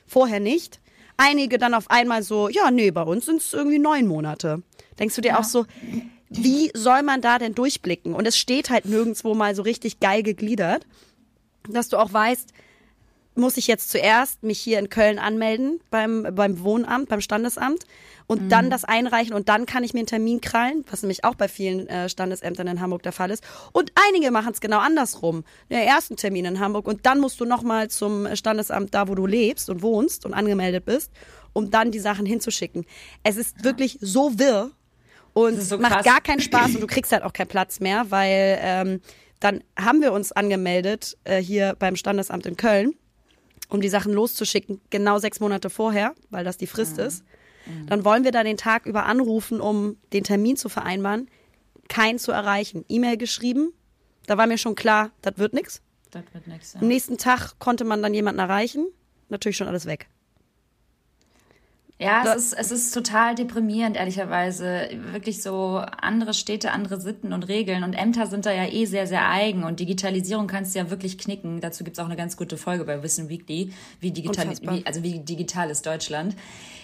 vorher nicht. Einige dann auf einmal so, ja, nee, bei uns sind es irgendwie neun Monate. Denkst du dir auch so, wie soll man da denn durchblicken? Und es steht halt nirgendwo mal so richtig geil gegliedert, dass du auch weißt, muss ich jetzt zuerst mich hier in Köln anmelden beim, beim Wohnamt, beim Standesamt und Mhm. dann das einreichen und dann kann ich mir einen Termin krallen, was nämlich auch bei vielen äh, Standesämtern in Hamburg der Fall ist. Und einige machen es genau andersrum. Der ersten Termin in Hamburg und dann musst du nochmal zum Standesamt da, wo du lebst und wohnst und angemeldet bist, um dann die Sachen hinzuschicken. Es ist wirklich so wirr und so macht gar keinen Spaß und du kriegst halt auch keinen Platz mehr, weil ähm, dann haben wir uns angemeldet äh, hier beim Standesamt in Köln, um die Sachen loszuschicken, genau sechs Monate vorher, weil das die Frist ist. Dann wollen wir da den Tag über anrufen, um den Termin zu vereinbaren. Keinen zu erreichen. E-Mail geschrieben. Da war mir schon klar, das wird nix. Das wird nix. Ja. Am nächsten Tag konnte man dann jemanden erreichen. Natürlich schon alles weg. Ja, es ist, es ist total deprimierend, ehrlicherweise. Wirklich so andere Städte, andere Sitten und Regeln. Und Ämter sind da ja eh sehr, sehr eigen. Und Digitalisierung kannst du ja wirklich knicken. Dazu gibt's auch eine ganz gute Folge bei Wissen Weekly, wie digital, wie, also wie digital ist Deutschland.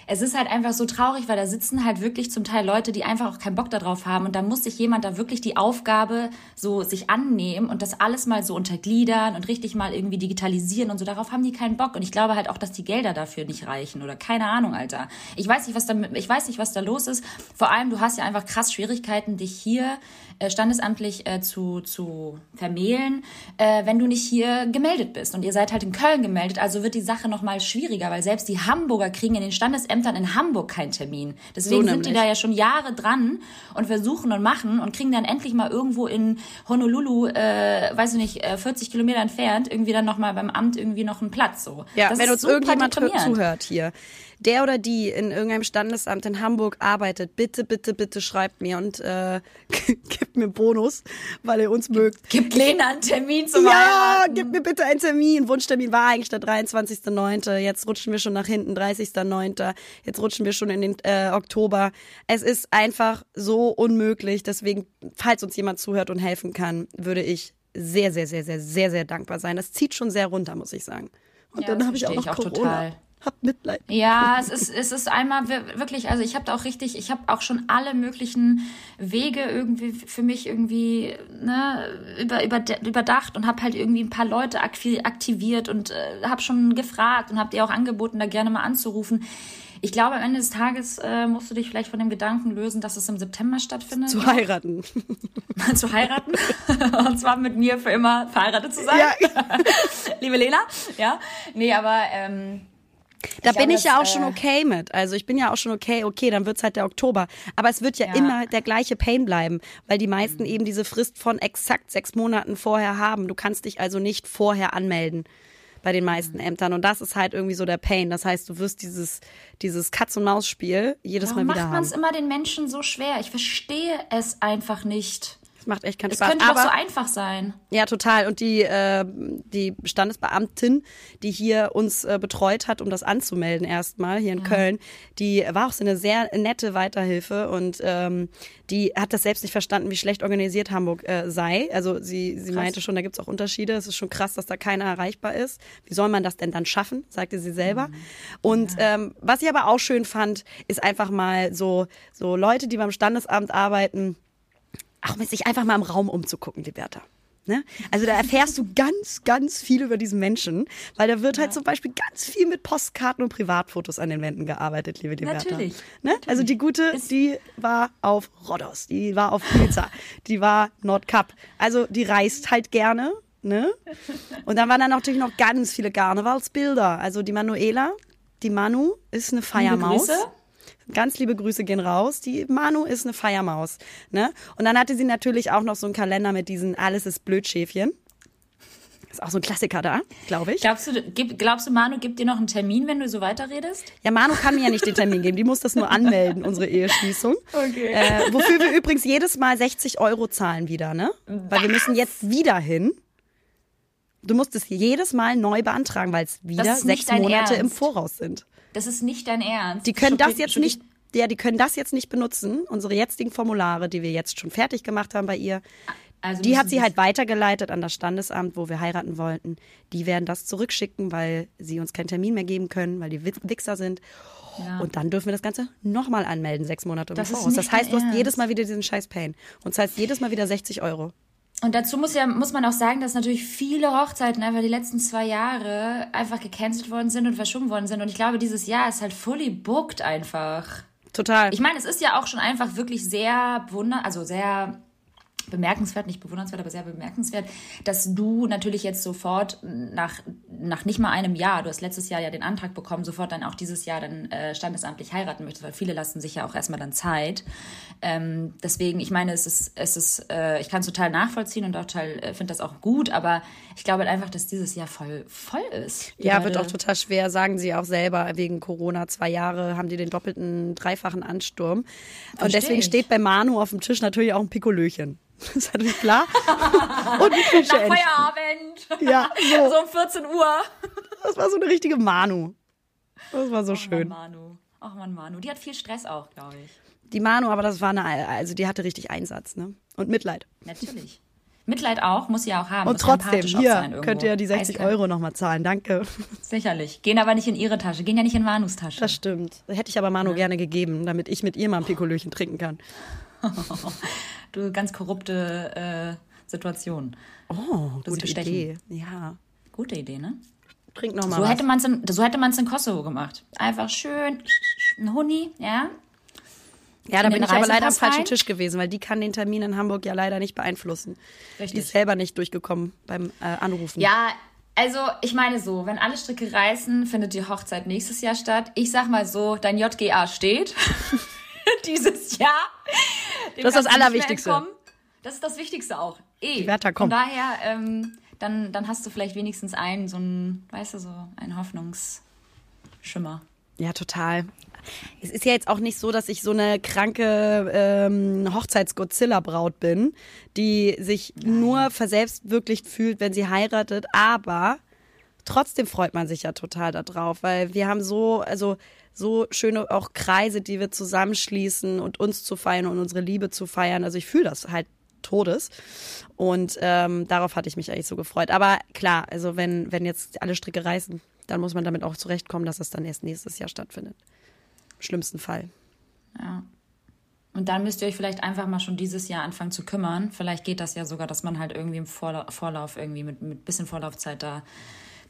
Es ist halt einfach so traurig, weil da sitzen halt wirklich zum Teil Leute, die einfach auch keinen Bock darauf haben. Und da muss sich jemand da wirklich die Aufgabe so sich annehmen und das alles mal so untergliedern und richtig mal irgendwie digitalisieren und so. Darauf haben die keinen Bock. Und ich glaube halt auch, dass die Gelder dafür nicht reichen oder keine Ahnung, Alter. Ich weiß nicht, was da, ich weiß nicht, was da los ist. Vor allem, du hast ja einfach krass Schwierigkeiten, dich hier äh, standesamtlich äh, zu, zu vermählen, äh, wenn du nicht hier gemeldet bist. Und ihr seid halt in Köln gemeldet, also wird die Sache noch mal schwieriger, weil selbst die Hamburger kriegen in den Standesämtern in Hamburg keinen Termin. Deswegen So sind die da ja schon Jahre dran und versuchen und machen und kriegen dann endlich mal irgendwo in Honolulu, äh, weiß ich nicht, äh, 40 Kilometer entfernt, irgendwie dann noch mal beim Amt irgendwie noch einen Platz. So. Ja, das wenn uns irgendjemand zuhört hier, der oder die in irgendeinem Standesamt in Hamburg arbeitet, bitte, bitte, bitte schreibt mir und äh, [LAUGHS] gibt mir Bonus, weil ihr uns mögt. Gib Lena einen Termin zum Ja, gib mir bitte einen Termin. Wunschtermin war eigentlich der 23.09. Jetzt rutschen wir schon nach hinten, 30.09. Jetzt rutschen wir schon in den äh, Oktober. Es ist einfach so unmöglich. Deswegen, falls uns jemand zuhört und helfen kann, würde ich sehr, sehr, sehr, sehr, sehr, sehr dankbar sein. Das zieht schon sehr runter, muss ich sagen. Und Ja, dann habe ich auch noch ich auch Corona. total. Habt Mitleid. Ja, es ist, es ist einmal wir- wirklich, also ich habe da auch richtig, ich habe auch schon alle möglichen Wege irgendwie für mich irgendwie ne, über, über, überdacht und habe halt irgendwie ein paar Leute aktiviert und äh, habe schon gefragt und habe dir auch angeboten, da gerne mal anzurufen. Ich glaube, am Ende des Tages äh, musst du dich vielleicht von dem Gedanken lösen, dass es im September stattfindet. Zu heiraten. [LAUGHS] zu heiraten. [LAUGHS] Und zwar mit mir für immer verheiratet zu sein. Ja. [LAUGHS] Liebe Lena. Ja. Nee, aber ähm, Da Ich bin ich ja auch schon äh, okay mit. Also ich bin ja auch schon okay, okay, dann wird's halt der Oktober. Aber es wird ja, Ja. immer der gleiche Pain bleiben, weil die meisten eben diese Frist von exakt sechs Monaten vorher haben. Du kannst dich also nicht vorher anmelden bei den meisten Ämtern. Und das ist halt irgendwie so der Pain. Das heißt, du wirst dieses, dieses Katz-und-Maus-Spiel jedes warum Mal wieder macht man es immer den Menschen so schwer? Ich verstehe es einfach nicht. Das macht echt keinen Es Spaß. könnte Aber doch so einfach sein. Ja, total. Und die, äh, die Standesbeamtin, die hier uns äh, betreut hat, um das anzumelden erstmal hier in Köln, die war auch so eine sehr nette Weiterhilfe und ähm, die hat das selbst nicht verstanden, wie schlecht organisiert Hamburg äh, sei. Also sie, sie meinte schon, da gibt's auch Unterschiede. Es ist schon krass, dass da keiner erreichbar ist. Wie soll man das denn dann schaffen, sagte sie selber. Und ähm, was ich aber auch schön fand, ist einfach mal so, so Leute, die beim Standesamt arbeiten, auch mit sich einfach mal im Raum umzugucken, Liberta. Ne? Also da erfährst du [LAUGHS] ganz, ganz viel über diesen Menschen, weil da wird halt zum Beispiel ganz viel mit Postkarten und Privatfotos an den Wänden gearbeitet, liebe Liberta. Natürlich, Ne? Also die gute, die war auf Rhodos, die war auf Pilza, die war Nordkap. Also die reist halt gerne. Ne? Und dann waren da natürlich noch ganz viele Karnevalsbilder. Also die Manuela, die Manu ist eine Feiermaus. Grüße. Ganz liebe Grüße gehen raus. Die Manu ist eine Feiermaus. Ne? Und dann hatte sie natürlich auch noch so einen Kalender mit diesen Alles ist Blödschäfchen. Ist auch so ein Klassiker da, glaube ich. Glaubst du, gib, glaubst du, Manu gibt dir noch einen Termin, wenn du so weiterredest? Ja, Manu kann mir ja nicht den Termin geben. Die muss das nur anmelden, unsere Eheschließung. Okay. Äh, wofür wir übrigens jedes Mal 60 Euro zahlen wieder, ne? Weil wir müssen jetzt wieder hin. Du musst es jedes Mal neu beantragen, weil es wieder sechs Monate im Ernst. Voraus sind. Das ist nicht dein Ernst. Die können das jetzt nicht, ja, die können das jetzt nicht benutzen. Unsere jetzigen Formulare, die wir jetzt schon fertig gemacht haben bei ihr, Also die hat sie halt weitergeleitet an das Standesamt, wo wir heiraten wollten. Die werden das zurückschicken, weil sie uns keinen Termin mehr geben können, weil die Wichser sind. Ja. Und dann dürfen wir das Ganze nochmal anmelden, sechs Monate im Das ist Voraus. Das heißt, du hast jedes. Mal wieder diesen scheiß Pain. Und zahlst jedes Mal wieder 60 Euro. Und dazu muss ja muss man auch sagen, dass natürlich viele Hochzeiten einfach die letzten zwei Jahre einfach gecancelt worden sind und verschoben worden sind. Und ich glaube, dieses Jahr ist halt fully booked einfach. Total. Ich meine, es ist ja auch schon einfach wirklich sehr wunder, also sehr bemerkenswert, nicht bewundernswert, aber sehr bemerkenswert, dass du natürlich jetzt sofort nach, nach nicht mal einem Jahr, du hast letztes Jahr ja den Antrag bekommen, sofort dann auch dieses Jahr dann äh, standesamtlich heiraten möchtest, weil viele lassen sich ja auch erstmal dann Zeit. Ähm, deswegen, ich meine, es ist, es ist, äh, ich kann es total nachvollziehen und auch total, äh, finde das auch gut, aber ich glaube halt einfach, dass dieses Jahr voll, voll ist. Ja, Gerade. wird auch total schwer, sagen sie auch selber, wegen Corona. Zwei Jahre haben die den doppelten, dreifachen Ansturm. Versteh und deswegen ich. steht bei Manu auf dem Tisch natürlich auch ein Pikolöchen. Das [LAUGHS] ist natürlich klar. Und die Küche Nach Feierabend. Ja, so. so um 14 Uhr. Das war so eine richtige Manu. Das war so Ach, schön. Mann, Manu. Ach man, Manu. Die hat viel Stress auch, glaube ich. Die Manu, aber das war eine, also die hatte richtig Einsatz, ne? Und Mitleid. Natürlich. Mitleid auch, muss sie ja auch haben. Und trotzdem, hier könnt ihr die 60 Eiskalt. Euro nochmal zahlen, danke. Sicherlich. Gehen aber nicht in ihre Tasche, gehen ja nicht in Manus Tasche. Das stimmt. Hätte ich aber Manu ja. gerne gegeben, damit ich mit ihr mal ein Pikolöchen trinken kann. [LAUGHS] du ganz korrupte äh, Situation. Oh, gute Idee. Ja. Gute Idee, ne? Trink noch mal so was. Hätte man's in, so hätte man es in Kosovo gemacht. Einfach schön ein Huni, ja. Ja, da bin ich aber leider am falschen Tisch gewesen, weil die kann den Termin in Hamburg ja leider nicht beeinflussen. Richtig. Die ist selber nicht durchgekommen beim äh, Anrufen. Ja, also ich meine so, wenn alle Stricke reißen, findet die Hochzeit nächstes Jahr statt. Ich sag mal so, dein JGA steht [LAUGHS] [LAUGHS] dieses Jahr. Das ist das Allerwichtigste. Das ist das Wichtigste auch. Eh. Die Wärter kommen. Von daher, ähm, dann, dann hast du vielleicht wenigstens einen, so ein, weißt du, so einen Hoffnungsschimmer. Ja, total. Es ist ja jetzt auch nicht so, dass ich so eine kranke ähm, Hochzeits-Godzilla-Braut bin, die sich Nein. nur verselbstwirklicht fühlt, wenn sie heiratet, aber trotzdem freut man sich ja total darauf, weil wir haben so, also so schöne auch Kreise, die wir zusammenschließen und uns zu feiern und unsere Liebe zu feiern. Also ich fühle das halt Todes. Und ähm, darauf hatte ich mich eigentlich so gefreut. Aber klar, also wenn, wenn jetzt alle Stricke reißen, dann muss man damit auch zurechtkommen, dass es dann erst nächstes Jahr stattfindet. Im schlimmsten Fall. Ja. Und dann müsst ihr euch vielleicht einfach mal schon dieses Jahr anfangen zu kümmern. Vielleicht geht das ja sogar, dass man halt irgendwie im Vorlauf, irgendwie mit, mit bisschen Vorlaufzeit da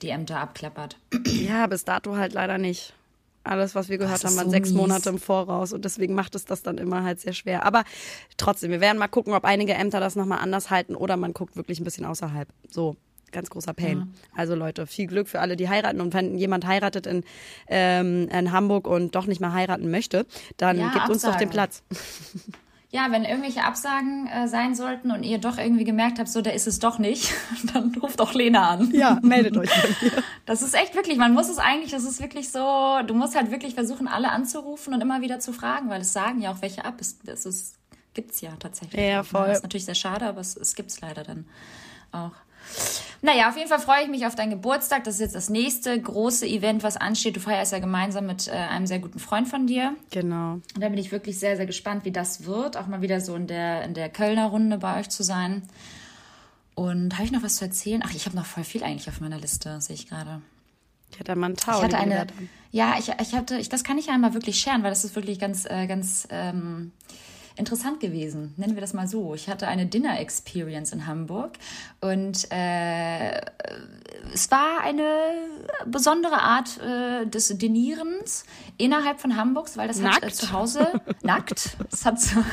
die Ämter abklappert. Ja, bis dato halt leider nicht. Alles, was wir gehört haben, waren so sechs mies. Monate im Voraus und deswegen macht es das dann immer halt sehr schwer. Aber trotzdem, wir werden mal gucken, ob einige Ämter das nochmal anders halten oder man guckt wirklich ein bisschen außerhalb. So, ganz großer Pain. Ja. Also Leute, viel Glück für alle, die heiraten. Und wenn jemand heiratet in, ähm, in Hamburg und doch nicht mehr heiraten möchte, dann ja, gibt uns doch den Platz. [LAUGHS] ja, wenn irgendwelche Absagen äh, sein sollten und ihr doch irgendwie gemerkt habt, so, da ist es doch nicht, [LAUGHS] dann ruft doch Lena an. Ja, meldet euch. [LAUGHS] das ist echt wirklich, man muss es eigentlich, das ist wirklich so, du musst halt wirklich versuchen, alle anzurufen und immer wieder zu fragen, weil es sagen ja auch welche ab. Es, es ist, gibt's ja tatsächlich. Ja, ne? voll. Das ist natürlich sehr schade, aber es, es gibt's leider dann auch. Naja, auf jeden Fall freue ich mich auf deinen Geburtstag. Das ist jetzt das nächste große Event, was ansteht. Du feierst ja gemeinsam mit äh, einem sehr guten Freund von dir. Genau. Und da bin ich wirklich sehr, sehr gespannt, wie das wird. Auch mal wieder so in der, in der Kölner Runde bei euch zu sein. Und habe ich noch was zu erzählen? Ach, ich habe noch voll viel eigentlich auf meiner Liste, sehe ich gerade. Ich hatte mal einen Tau. Ich hatte eine, ja, ich, ich hatte, ich, das kann ich ja einmal wirklich scheren, weil das ist wirklich ganz, äh, ganz ähm, interessant gewesen. Nennen wir das mal so. Ich hatte eine Dinner Experience in Hamburg und äh, es war eine besondere Art äh, des Dinierens innerhalb von Hamburgs, weil das nackt. hat äh, zu Hause [LAUGHS] nackt. Es hat zu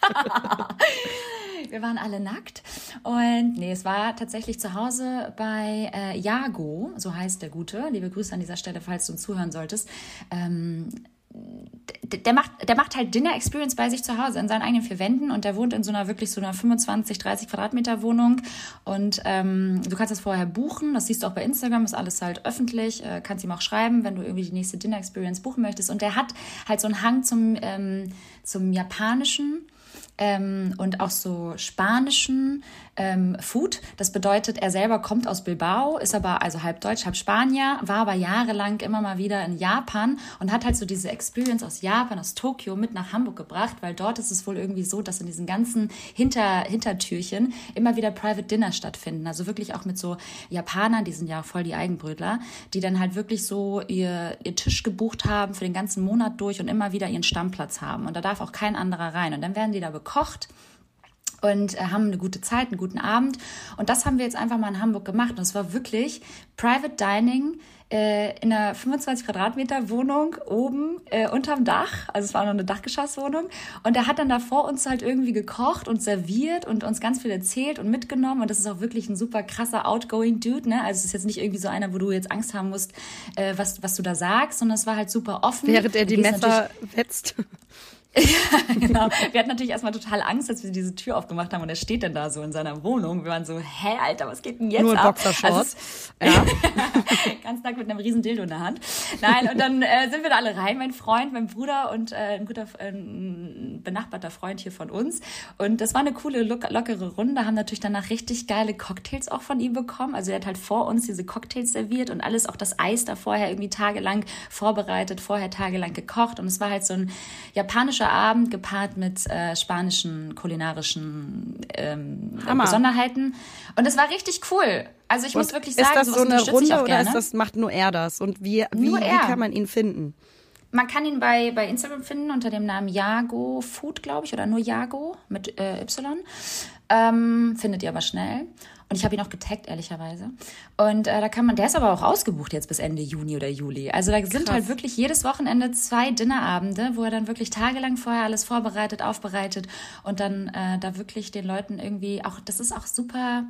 [LAUGHS] wir waren alle nackt. Und nee, es war tatsächlich zu Hause bei äh, Jago, so heißt der Gute. Liebe Grüße an dieser Stelle, falls du uns zuhören solltest. Ähm, der macht, der macht halt Dinner Experience bei sich zu Hause in seinen eigenen vier Wänden und der wohnt in so einer wirklich so einer 25, 30 Quadratmeter Wohnung. Und ähm, du kannst das vorher buchen, das siehst du auch bei Instagram, ist alles halt öffentlich, äh, kannst ihm auch schreiben, wenn du irgendwie die nächste Dinner Experience buchen möchtest. Und der hat halt so einen Hang zum, ähm, zum Japanischen ähm, und auch so spanischen ähm, Food. Das bedeutet, er selber kommt aus Bilbao, ist aber also halb Deutsch, halb Spanier, war aber jahrelang immer mal wieder in Japan und hat halt so diese Experience aus Japan, aus Tokio mit nach Hamburg gebracht, weil dort ist es wohl irgendwie so, dass in diesen ganzen Hinter Hintertürchen immer wieder Private Dinner stattfinden. Also wirklich auch mit so Japanern, die sind ja voll die Eigenbrötler, die dann halt wirklich so ihr, ihr Tisch gebucht haben für den ganzen Monat durch und immer wieder ihren Stammplatz haben. Und da darf auch kein anderer rein. Und dann werden die da bekocht und äh, haben eine gute Zeit, einen guten Abend. Und das haben wir jetzt einfach mal in Hamburg gemacht. Und es war wirklich Private Dining äh, in einer 25 Quadratmeter Wohnung oben äh, unterm Dach. Also es war noch eine Dachgeschosswohnung. Und er hat dann da vor uns halt irgendwie gekocht und serviert und uns ganz viel erzählt und mitgenommen. Und das ist auch wirklich ein super krasser outgoing Dude. Ne? Also es ist jetzt nicht irgendwie so einer, wo du jetzt Angst haben musst, äh, was, was du da sagst, sondern es war halt super offen. Während er die Messer wetzt. Ja, [LAUGHS] genau. Wir hatten natürlich erstmal total Angst, als wir diese Tür aufgemacht haben und er steht dann da so in seiner Wohnung. Wir waren so, hä, Alter, was geht denn jetzt Nur ab? Boxershorts. Also, ja. [LAUGHS] ganz nackt mit einem riesen Dildo in der Hand. Nein, und dann äh, sind wir da alle rein, mein Freund, mein Bruder und äh, ein guter, äh, ein benachbarter Freund hier von uns. Und das war eine coole, lockere Runde, haben natürlich danach richtig geile Cocktails auch von ihm bekommen. Also er hat halt vor uns diese Cocktails serviert und alles, auch das Eis da vorher irgendwie tagelang vorbereitet, vorher tagelang gekocht. Und es war halt so ein japanischer Abend gepaart mit äh, spanischen kulinarischen ähm, Besonderheiten. Und es war richtig cool. Also ich Und muss wirklich sagen, ist das so eine Runde oder ist das macht nur er das? Und wie, wie, wie kann man ihn finden? Man kann ihn bei, bei Instagram finden unter dem Namen Jago Food, glaube ich, oder nur Jago mit äh, Y. Ähm, findet ihr aber schnell. Und ich habe ihn auch getaggt, ehrlicherweise. Und äh, da kann man, der ist aber auch ausgebucht jetzt bis Ende Juni oder Juli. Also da sind Krass. halt wirklich jedes Wochenende zwei Dinnerabende, wo er dann wirklich tagelang vorher alles vorbereitet, aufbereitet und dann äh, da wirklich den Leuten irgendwie auch, das ist auch super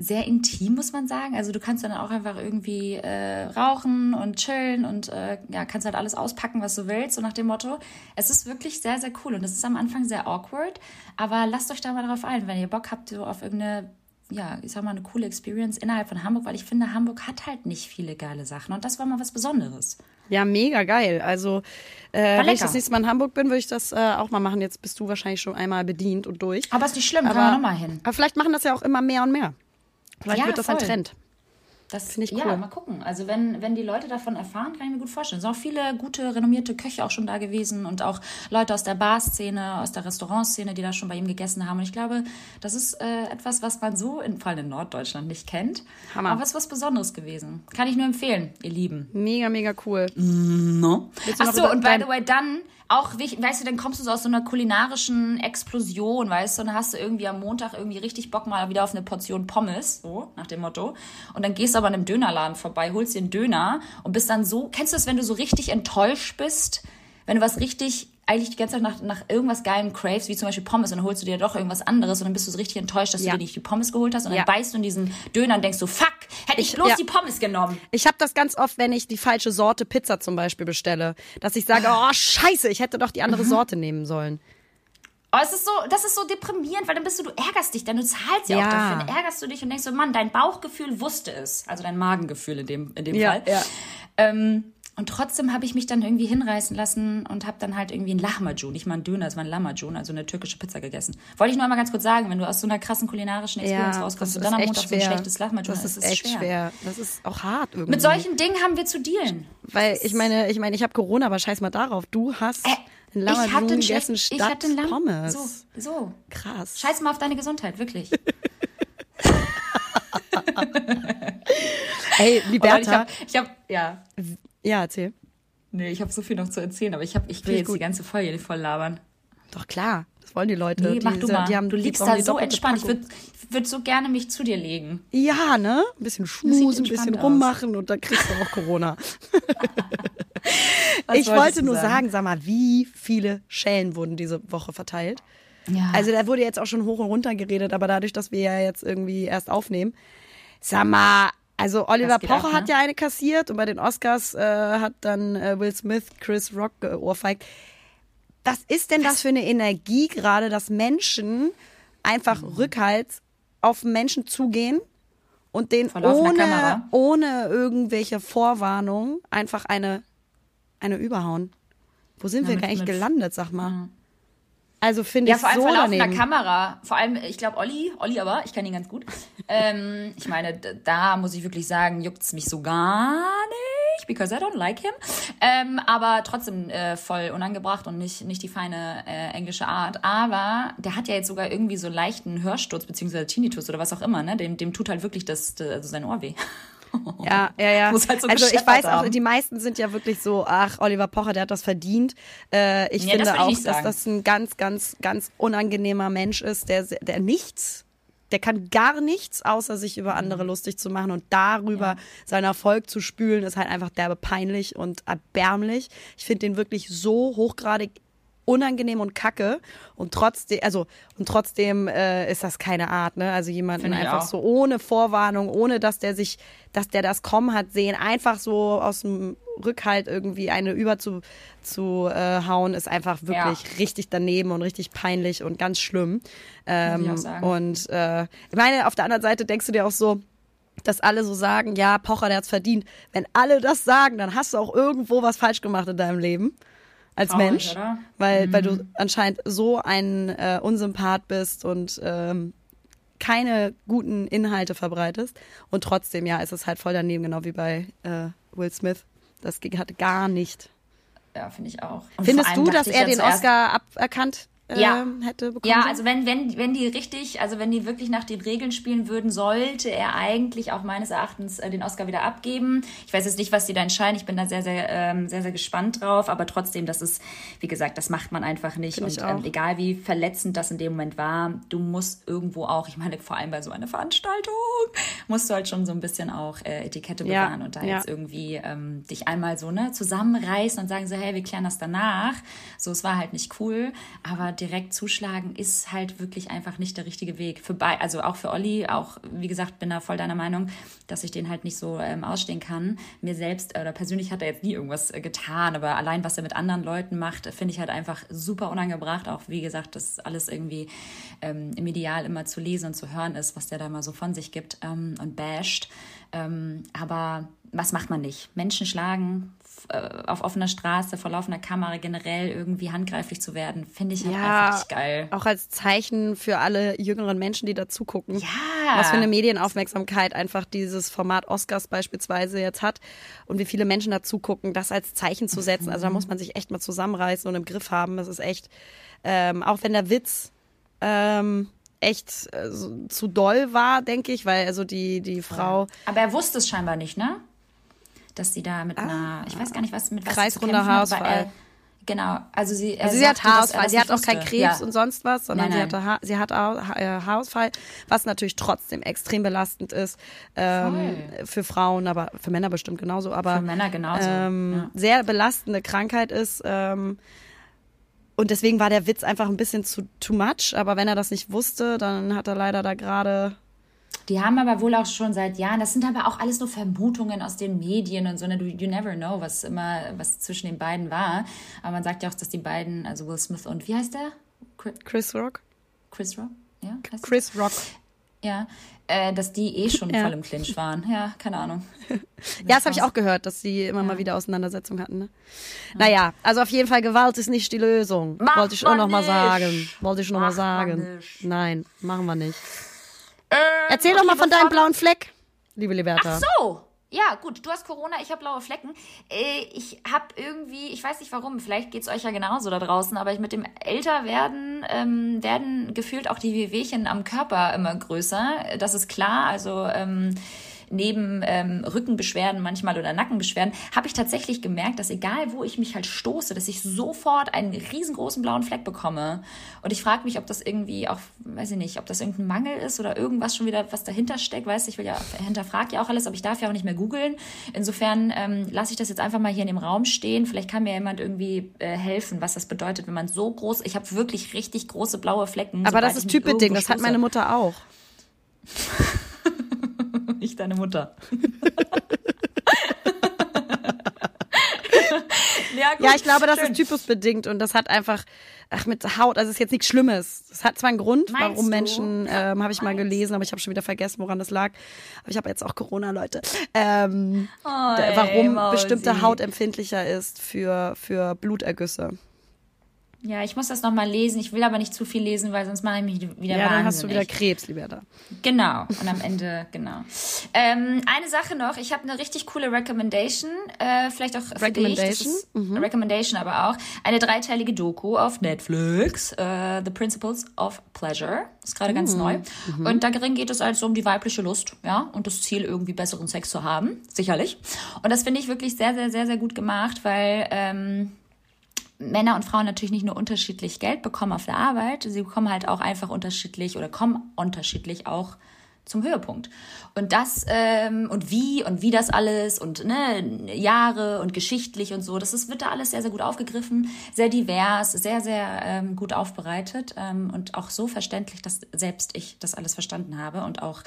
sehr intim, muss man sagen. Also du kannst dann auch einfach irgendwie äh, rauchen und chillen und äh, ja, kannst halt alles auspacken, was du willst, so nach dem Motto. Es ist wirklich sehr, sehr cool und es ist am Anfang sehr awkward, aber lasst euch da mal drauf ein, wenn ihr Bock habt, so auf irgendeine ja, ich sag mal, eine coole Experience innerhalb von Hamburg, weil ich finde, Hamburg hat halt nicht viele geile Sachen und das war mal was Besonderes. Ja, mega geil. Also, äh, wenn ich das nächste Mal in Hamburg bin, würde ich das äh, auch mal machen. Jetzt bist du wahrscheinlich schon einmal bedient und durch. Aber ist nicht schlimm, kann Aber- man nochmal hin. Aber vielleicht machen das ja auch immer mehr und mehr. Vielleicht Ja, wird das ein voll. Trend. Das Finde ich Ja, cool. mal gucken. Also wenn, wenn die Leute davon erfahren, kann ich mir gut vorstellen. Es sind auch viele gute, renommierte Köche auch schon da gewesen und auch Leute aus der Barszene, aus der Restaurantszene, die da schon bei ihm gegessen haben. Und ich glaube, das ist äh, etwas, was man so, in, vor allem in Norddeutschland, nicht kennt. Hammer. Aber es ist was Besonderes gewesen. Kann ich nur empfehlen, ihr Lieben. Mega, mega cool. No. Willst du Ach noch so, über und by the way, dann auch, weißt du, dann kommst du so aus so einer kulinarischen Explosion, weißt du, und dann hast du irgendwie am Montag irgendwie richtig Bock mal wieder auf eine Portion Pommes, so, nach dem Motto. Und dann gehst du aber an einem Dönerladen vorbei, holst dir einen Döner und bist dann so, kennst du das, wenn du so richtig enttäuscht bist? Wenn du was richtig, eigentlich die ganze Zeit nach, nach irgendwas Geilem craves, wie zum Beispiel Pommes, und dann holst du dir doch irgendwas anderes und dann bist du so richtig enttäuscht, dass Ja. du dir nicht die Pommes geholt hast und Ja. dann beißt du in diesen Döner und denkst so, fuck, hätte ich Ich- bloß ja. die Pommes genommen. Ich habe das ganz oft, wenn ich die falsche Sorte Pizza zum Beispiel bestelle, dass ich sage, oh scheiße, ich hätte doch die Mhm. andere Sorte nehmen sollen. Oh, es ist so, das ist so deprimierend, weil dann bist du, du ärgerst dich, dann du zahlst ja, Ja. auch dafür. Dann ärgerst du dich und denkst so, Mann, dein Bauchgefühl wusste es. Also dein Magengefühl in dem, in dem Ja, Fall. ja. Ähm, und trotzdem habe ich mich dann irgendwie hinreißen lassen und habe dann halt irgendwie ein Lahmacun, nicht mal ein Döner, es war ein Lahmacun, also eine türkische Pizza gegessen. Wollte ich nur einmal ganz kurz sagen, wenn du aus so einer krassen kulinarischen Experience rauskommst und dann am Montag so ein schlechtes Lahmacun, Das ist echt schwer. Das ist auch hart irgendwie. Mit solchen Dingen haben wir zu dealen. Weil ich meine, ich meine, ich habe Corona, aber scheiß mal darauf. Du hast Äh, hatte einen gegessen schlecht- ich statt hatte Lamm- Pommes. So, so. Krass. Scheiß mal auf deine Gesundheit, wirklich. [LAUGHS] Ey, Oh, Liberta. ich habe, hab, ja, ja, erzähl. Nee, ich habe so viel noch zu erzählen, aber ich, hab, ich will ich jetzt gut. die ganze Folge nicht voll labern. Doch klar, das wollen die Leute. Nee, die, mach du mal. Die haben, du liegst da so entspannt. Ich Packung. würde würd so gerne mich zu dir legen. Ja, ne? Ein bisschen schmusen, ein bisschen aus. rummachen und dann kriegst du auch Corona. [LAUGHS] Ich wollte nur sagen, sag mal, wie viele Schellen wurden diese Woche verteilt? Ja. Also da wurde jetzt auch schon hoch und runter geredet, aber dadurch, dass wir ja jetzt irgendwie erst aufnehmen, sag mal, also Oliver Pocher ab, hat ne? ja eine kassiert und bei den Oscars äh, hat dann äh, Will Smith Chris Rock geohrfeigt. Was ist denn das für eine Energie gerade, dass Menschen einfach Mhm. Rückhalt auf Menschen zugehen und den ohne, Kamera. ohne irgendwelche Vorwarnung einfach eine, eine überhauen? Wo sind Ja, wir eigentlich gelandet, sag mal? Also finde ja, ich vor allem so vor laufender daneben. Kamera. Vor allem, ich glaube, Olli, Olli aber, ich kenne ihn ganz gut. ähm, ich meine, da muss ich wirklich sagen, juckt's mich so gar nicht, because I don't like him. Ähm, aber trotzdem äh, voll unangebracht und nicht, nicht die feine äh, englische Art. Aber der hat ja jetzt sogar irgendwie so leichten Hörsturz, beziehungsweise Tinnitus oder was auch immer, ne? Dem, dem tut halt wirklich das, das also sein Ohr weh. [LAUGHS] Ja, ja, ja. Halt so also ich weiß auch, haben. die meisten sind ja wirklich so, ach, Oliver Pocher, der hat das verdient. Äh, ich Ja, das finde ich auch, nicht dass das ein ganz, ganz, ganz unangenehmer Mensch ist, der, der nichts, der kann gar nichts, außer sich über andere Mhm. lustig zu machen und darüber seinen Erfolg zu spülen, ist halt einfach derbe peinlich und erbärmlich. Ich finde den wirklich so hochgradig unangenehm und kacke und trotzdem, also und trotzdem äh, ist das keine Art, ne? Also jemanden einfach auch. so ohne Vorwarnung, ohne dass der sich, dass der das kommen hat sehen, einfach so aus dem Rückhalt irgendwie eine über zu, zu äh, hauen, ist einfach wirklich richtig daneben und richtig peinlich und ganz schlimm. Ähm, und äh, ich meine, auf der anderen Seite denkst du dir auch so, dass alle so sagen, ja, Pocher, der hat's verdient. Wenn alle das sagen, dann hast du auch irgendwo was falsch gemacht in deinem Leben. Als Traurig, Mensch. oder? Mhm. Weil, weil du anscheinend so ein äh, Unsympath bist und ähm, keine guten Inhalte verbreitest. Und trotzdem, ja, ist es halt voll daneben, genau wie bei äh, Will Smith. Das ging halt gar nicht. Ja, finde ich auch. Und Findest du, dass er den Oscar aberkannt äh, Ja. hätte bekommen? Ja, also wenn, wenn, wenn die richtig, also wenn die wirklich nach den Regeln spielen würden, sollte er eigentlich auch meines Erachtens äh, den Oscar wieder abgeben. Ich weiß jetzt nicht, was die da entscheiden. Ich bin da sehr, sehr, ähm, sehr, sehr gespannt drauf. Aber trotzdem, das ist, wie gesagt, das macht man einfach nicht. Find Und ähm, egal wie verletzend das in dem Moment war, du musst irgendwo auch, ich meine, vor allem bei so einer Veranstaltung, musst du halt schon so ein bisschen auch äh, Etikette Ja, bewahren und da ja. jetzt irgendwie ähm, dich einmal so ne zusammenreißen und sagen so, hey, wir klären das danach. So, es war halt nicht cool, aber direkt zuschlagen ist halt wirklich einfach nicht der richtige Weg. Für bei, also auch für Olli, auch wie gesagt, bin da voll deiner Meinung, dass ich den halt nicht so ähm, ausstehen kann. Mir selbst oder persönlich hat er jetzt nie irgendwas äh, getan, aber allein was er mit anderen Leuten macht, finde ich halt einfach super unangebracht. Auch wie gesagt, dass alles irgendwie ähm, im Ideal immer zu lesen und zu hören ist, was der da mal so von sich gibt ähm, und basht. Ähm, aber was macht man nicht? Menschen schlagen äh, auf offener Straße, vor laufender Kamera generell irgendwie handgreiflich zu werden, finde ich halt einfach nicht geil. Auch als Zeichen für alle jüngeren Menschen, die da zugucken. Ja. Was für eine Medienaufmerksamkeit einfach dieses Format Oscars beispielsweise jetzt hat und wie viele Menschen da zugucken, das als Zeichen zu setzen. Also da muss man sich echt mal zusammenreißen und im Griff haben. Das ist echt, ähm, auch wenn der Witz ähm, echt äh, so, zu doll war, denke ich, weil also die, die Frau. Aber er wusste es scheinbar nicht, ne? Dass sie da mit einer, ich weiß gar nicht, was mit was sie Kreisrunder hat, Haarausfall. Er, genau, also sie, Also sie hat sagte, Haarausfall, sie hat auch keinen. Krebs ja. und sonst was, sondern Nein, sie nein. hatte ha sie hat ha ha äh, Haarausfall, was natürlich trotzdem extrem belastend ist ähm, für Frauen, aber für Männer bestimmt genauso, aber Für Männer genauso, ähm, ja. sehr belastende Krankheit ist. Ähm, und deswegen war der Witz einfach ein bisschen zu too much, aber wenn er das nicht wusste, dann hat er leider da gerade Die haben aber wohl auch schon seit Jahren, das sind aber auch alles nur Vermutungen aus den Medien und so, ne? du, you never know, was immer, was zwischen den beiden war. Aber man sagt ja auch, dass die beiden, also Will Smith und, wie heißt der? Chris, Rock. Chris Rock? Ja? Chris Rock. Ja, äh, dass die eh schon Ja. voll im Clinch waren. Ja, keine Ahnung. [LAUGHS] Ja, das habe ich auch gehört, dass sie immer mal wieder Auseinandersetzungen hatten. Ne? Naja, also auf jeden Fall, Gewalt ist nicht die Lösung. Macht Wollte ich auch man noch mal nicht. sagen. Wollte ich noch mal Macht man sagen. Nein, machen wir nicht. Erzähl doch mal von deinem blauen Fleck, liebe Liberta. So, ja, gut, du hast Corona, ich habe blaue Flecken. Äh, Ich habe irgendwie, ich weiß nicht warum, vielleicht geht's euch ja genauso da draußen, aber ich mit dem Älterwerden ähm, werden gefühlt auch die Wehwehchen am Körper immer größer. Das ist klar, also ähm, neben ähm, Rückenbeschwerden manchmal oder Nackenbeschwerden, habe ich tatsächlich gemerkt, dass egal wo ich mich halt stoße, dass ich sofort einen riesengroßen blauen Fleck bekomme. Und ich frage mich, ob das irgendwie auch, weiß ich nicht, ob das irgendein Mangel ist oder irgendwas schon wieder, was dahinter steckt. Weißt du, ich will ja, hinterfrag ja auch alles, aber ich darf ja auch nicht mehr googeln. Insofern ähm, lasse ich das jetzt einfach mal hier in dem Raum stehen. Vielleicht kann mir jemand irgendwie äh, helfen, was das bedeutet, wenn man so groß, ich habe wirklich richtig große blaue Flecken. Aber das ist typeding, das hat meine Mutter auch. [LAUGHS] Ich deine Mutter. [LAUGHS] ja, Ja, ich glaube, das schön. ist typusbedingt und das hat einfach, ach mit Haut, also es ist jetzt nichts Schlimmes. Es hat zwar einen Grund, Meinst warum du? Menschen, ähm, habe ich mal gelesen, aber ich habe schon wieder vergessen, woran das lag. Aber ich habe jetzt auch Corona, Leute. Ähm, da- ey, warum Mausi. bestimmte Haut empfindlicher ist für, für Blutergüsse. Ja, ich muss das nochmal lesen. Ich will aber nicht zu viel lesen, weil sonst mache ich mich wieder Ja, wahnsinnig. dann hast du wieder Krebs, Liberta. Genau. Und am Ende, [LAUGHS] genau. Ähm, eine Sache noch. Ich habe eine richtig coole Recommendation. Äh, vielleicht auch für Recommendation? dich. Ist, Recommendation aber auch. Eine dreiteilige Doku auf Netflix. Äh, The Principles of Pleasure. Ist gerade ganz neu. Und darin geht es also um die weibliche Lust. Ja. Und das Ziel, irgendwie besseren Sex zu haben. Sicherlich. Und das finde ich wirklich sehr, sehr, sehr, sehr gut gemacht, weil... Ähm, Männer und Frauen natürlich nicht nur unterschiedlich Geld bekommen auf der Arbeit, sie bekommen halt auch einfach unterschiedlich oder kommen unterschiedlich auch zum Höhepunkt. Und das ähm, und wie und wie das alles und ne, Jahre und geschichtlich und so, das ist, wird da alles sehr, sehr gut aufgegriffen, sehr divers, sehr, sehr ähm, gut aufbereitet ähm, und auch so verständlich, dass selbst ich das alles verstanden habe und auch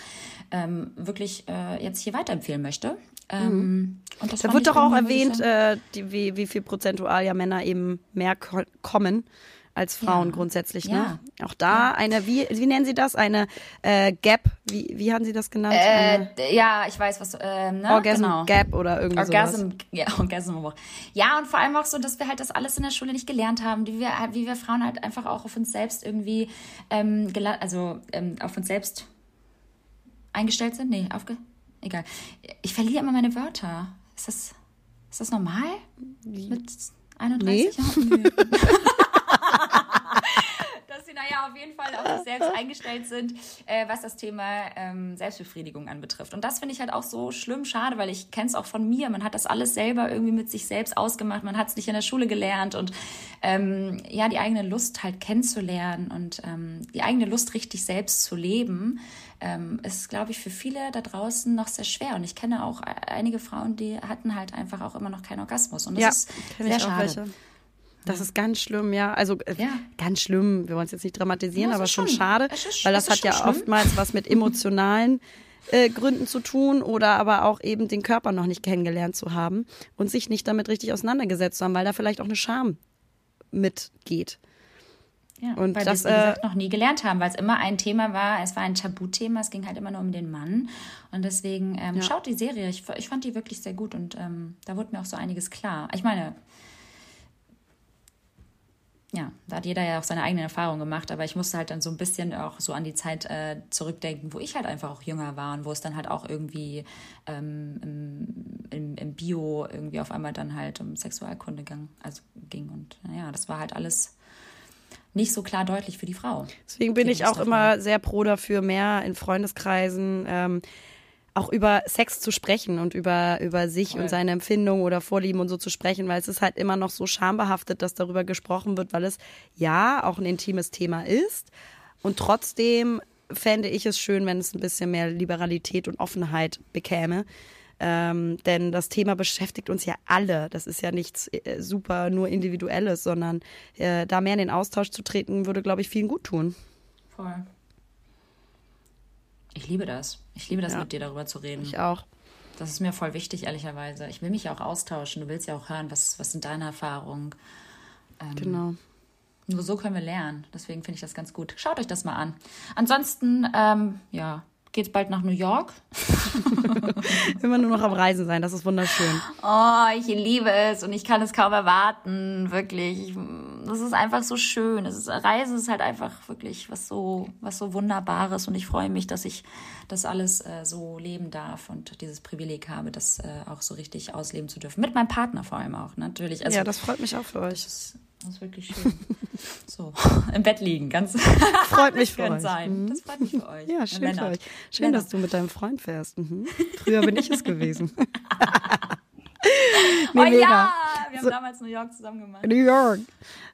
ähm, wirklich äh, jetzt hier weiterempfehlen möchte. Ähm, und das Da wird doch auch erwähnt, äh, die, wie, wie viel prozentual ja Männer eben mehr ko kommen als Frauen Ja. grundsätzlich. Ja. Ne? Auch da eine, wie, wie nennen Sie das? Eine äh, Gap, wie, wie haben Sie das genannt? Äh, ja, ich weiß, was ähm, ne? Orgasm genau. Gap oder irgendwie sowas. Orgasm, ja, [LAUGHS] Orgasm. Ja, und vor allem auch so, dass wir halt das alles in der Schule nicht gelernt haben, wie wir, wie wir Frauen halt einfach auch auf uns selbst irgendwie, ähm, also ähm, auf uns selbst eingestellt sind. Nee, aufge, egal. Ich verliere immer meine Wörter. Ist das, ist das normal? Mit 31 Jahren? Nö. [LAUGHS] auf jeden Fall auf sich selbst eingestellt sind, äh, was das Thema ähm, Selbstbefriedigung anbetrifft. Und das finde ich halt auch so schlimm, schade, weil ich kenne es auch von mir. Man hat das alles selber irgendwie mit sich selbst ausgemacht. Man hat es nicht in der Schule gelernt und ähm, ja, die eigene Lust halt kennenzulernen und ähm, die eigene Lust richtig selbst zu leben, ähm, ist, glaube ich, für viele da draußen noch sehr schwer. Und ich kenne auch e- einige Frauen, die hatten halt einfach auch immer noch keinen Orgasmus. Und das Ja, ist sehr schade. welche. Das ist ganz schlimm, ja. Also äh, Ja. ganz schlimm. Wir wollen es jetzt nicht dramatisieren, Ja, aber schon schon- schade, ist- weil das hat ja schlimm. oftmals was mit [LAUGHS] emotionalen äh, Gründen zu tun oder aber auch eben den Körper noch nicht kennengelernt zu haben und sich nicht damit richtig auseinandergesetzt zu haben, weil da vielleicht auch eine Scham mitgeht. Ja, Und weil das, wir es, wie gesagt, äh, noch nie gelernt haben, weil es immer ein Thema war, es war ein Tabuthema, es ging halt immer nur um den Mann. Und deswegen ähm, schaut die Serie. Ich, ich fand die wirklich sehr gut und ähm, da wurde mir auch so einiges klar. Ich meine, ja, da hat jeder ja auch seine eigenen Erfahrungen gemacht, aber ich musste halt dann so ein bisschen auch so an die Zeit äh, zurückdenken, wo ich halt einfach auch jünger war und wo es dann halt auch irgendwie ähm, im, im, Bio irgendwie auf einmal dann halt um Sexualkunde ging, also ging. Und naja, das war halt alles nicht so klar deutlich für die Frau. Deswegen bin ich auch davon. immer sehr pro dafür, mehr in Freundeskreisen ähm, auch über Sex zu sprechen und über, über sich Voll. und seine Empfindungen oder Vorlieben und so zu sprechen, weil es ist halt immer noch so schambehaftet, dass darüber gesprochen wird, weil es ja auch ein intimes Thema ist. Und trotzdem fände ich es schön, wenn es ein bisschen mehr Liberalität und Offenheit bekäme. Ähm, denn das Thema beschäftigt uns ja alle. Das ist ja nichts äh, super nur Individuelles, sondern äh, da mehr in den Austausch zu treten, würde, glaube ich, vielen gut tun. Voll. Ich liebe das. Ich liebe das, Ja. mit dir darüber zu reden. Ich auch. Das ist mir voll wichtig, ehrlicherweise. Ich will mich ja auch austauschen. Du willst ja auch hören, was, was sind deine Erfahrungen. Ähm, Genau. Nur so können wir lernen. Deswegen finde ich das ganz gut. Schaut euch das mal an. Ansonsten, ähm, ja, geht's bald nach New York. [LAUGHS] Immer nur noch am Reisen sein, das ist wunderschön. Oh, ich liebe es und ich kann es kaum erwarten, wirklich. Ich- Das ist einfach so schön. Es ist, Reisen ist halt einfach wirklich was so, was so Wunderbares und ich freue mich, dass ich das alles äh, so leben darf und dieses Privileg habe, das äh, auch so richtig ausleben zu dürfen. Mit meinem Partner vor allem auch, natürlich. Also, ja, das freut mich auch für euch. das, das ist wirklich schön. [LAUGHS] so, im Bett liegen, ganz. Freut mich für euch. sein. Das freut mich für euch. Ja, schön Männer. für euch. Schön, Männer. dass du mit deinem Freund fährst. Mhm. Früher bin ich es gewesen. [LAUGHS] Oh Nee, mega. ja, wir haben So- damals New York zusammen gemacht. New York.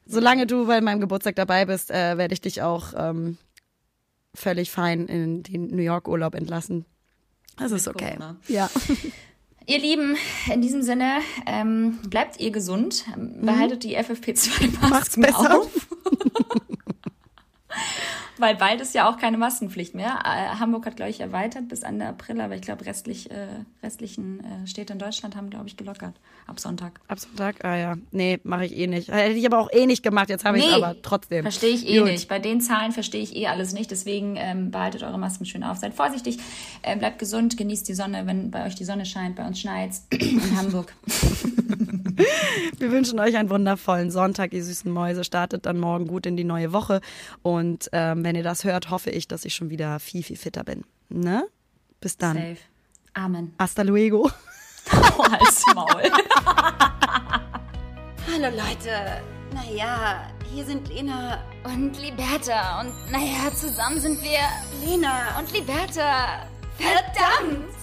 Solange du bei meinem Geburtstag dabei bist, äh, werde ich dich auch ähm, völlig fein in den New York Urlaub entlassen. Das ist okay. Corona. Ja. [LAUGHS] Ihr Lieben, in diesem Sinne, ähm, bleibt ihr gesund, ähm, behaltet die Macht's FFP2-Masken besser. auf. [LAUGHS] weil bald ist ja auch keine Maskenpflicht mehr. Äh, Hamburg hat, glaube ich, erweitert bis Ende April, aber ich glaube, restlich, äh, restlichen äh, Städte in Deutschland haben, glaube ich, gelockert. Ab Sonntag. Ab Sonntag? Ah ja. Nee, mache ich eh nicht. Hätte ich aber auch eh nicht gemacht. Jetzt habe ich es aber trotzdem. Verstehe ich eh Gut. nicht. Bei den Zahlen verstehe ich eh alles nicht. Deswegen ähm, behaltet eure Masken schön auf. Seid vorsichtig, äh, bleibt gesund, genießt die Sonne, wenn bei euch die Sonne scheint. Bei uns schneit's [CLEARS THROAT] in Hamburg. [LAUGHS] Wir wünschen euch einen wundervollen Sonntag, ihr süßen Mäuse. Startet dann morgen gut in die neue Woche. Und ähm, wenn ihr das hört, hoffe ich, dass ich schon wieder viel, viel fitter bin. Ne? Bis dann. Safe. Amen. Hasta luego. [LAUGHS] Oh, als Maul. [LAUGHS] Hallo Leute. Naja, hier sind Lena und Liberta. Und naja, zusammen sind wir Lena und Liberta. Verdammt!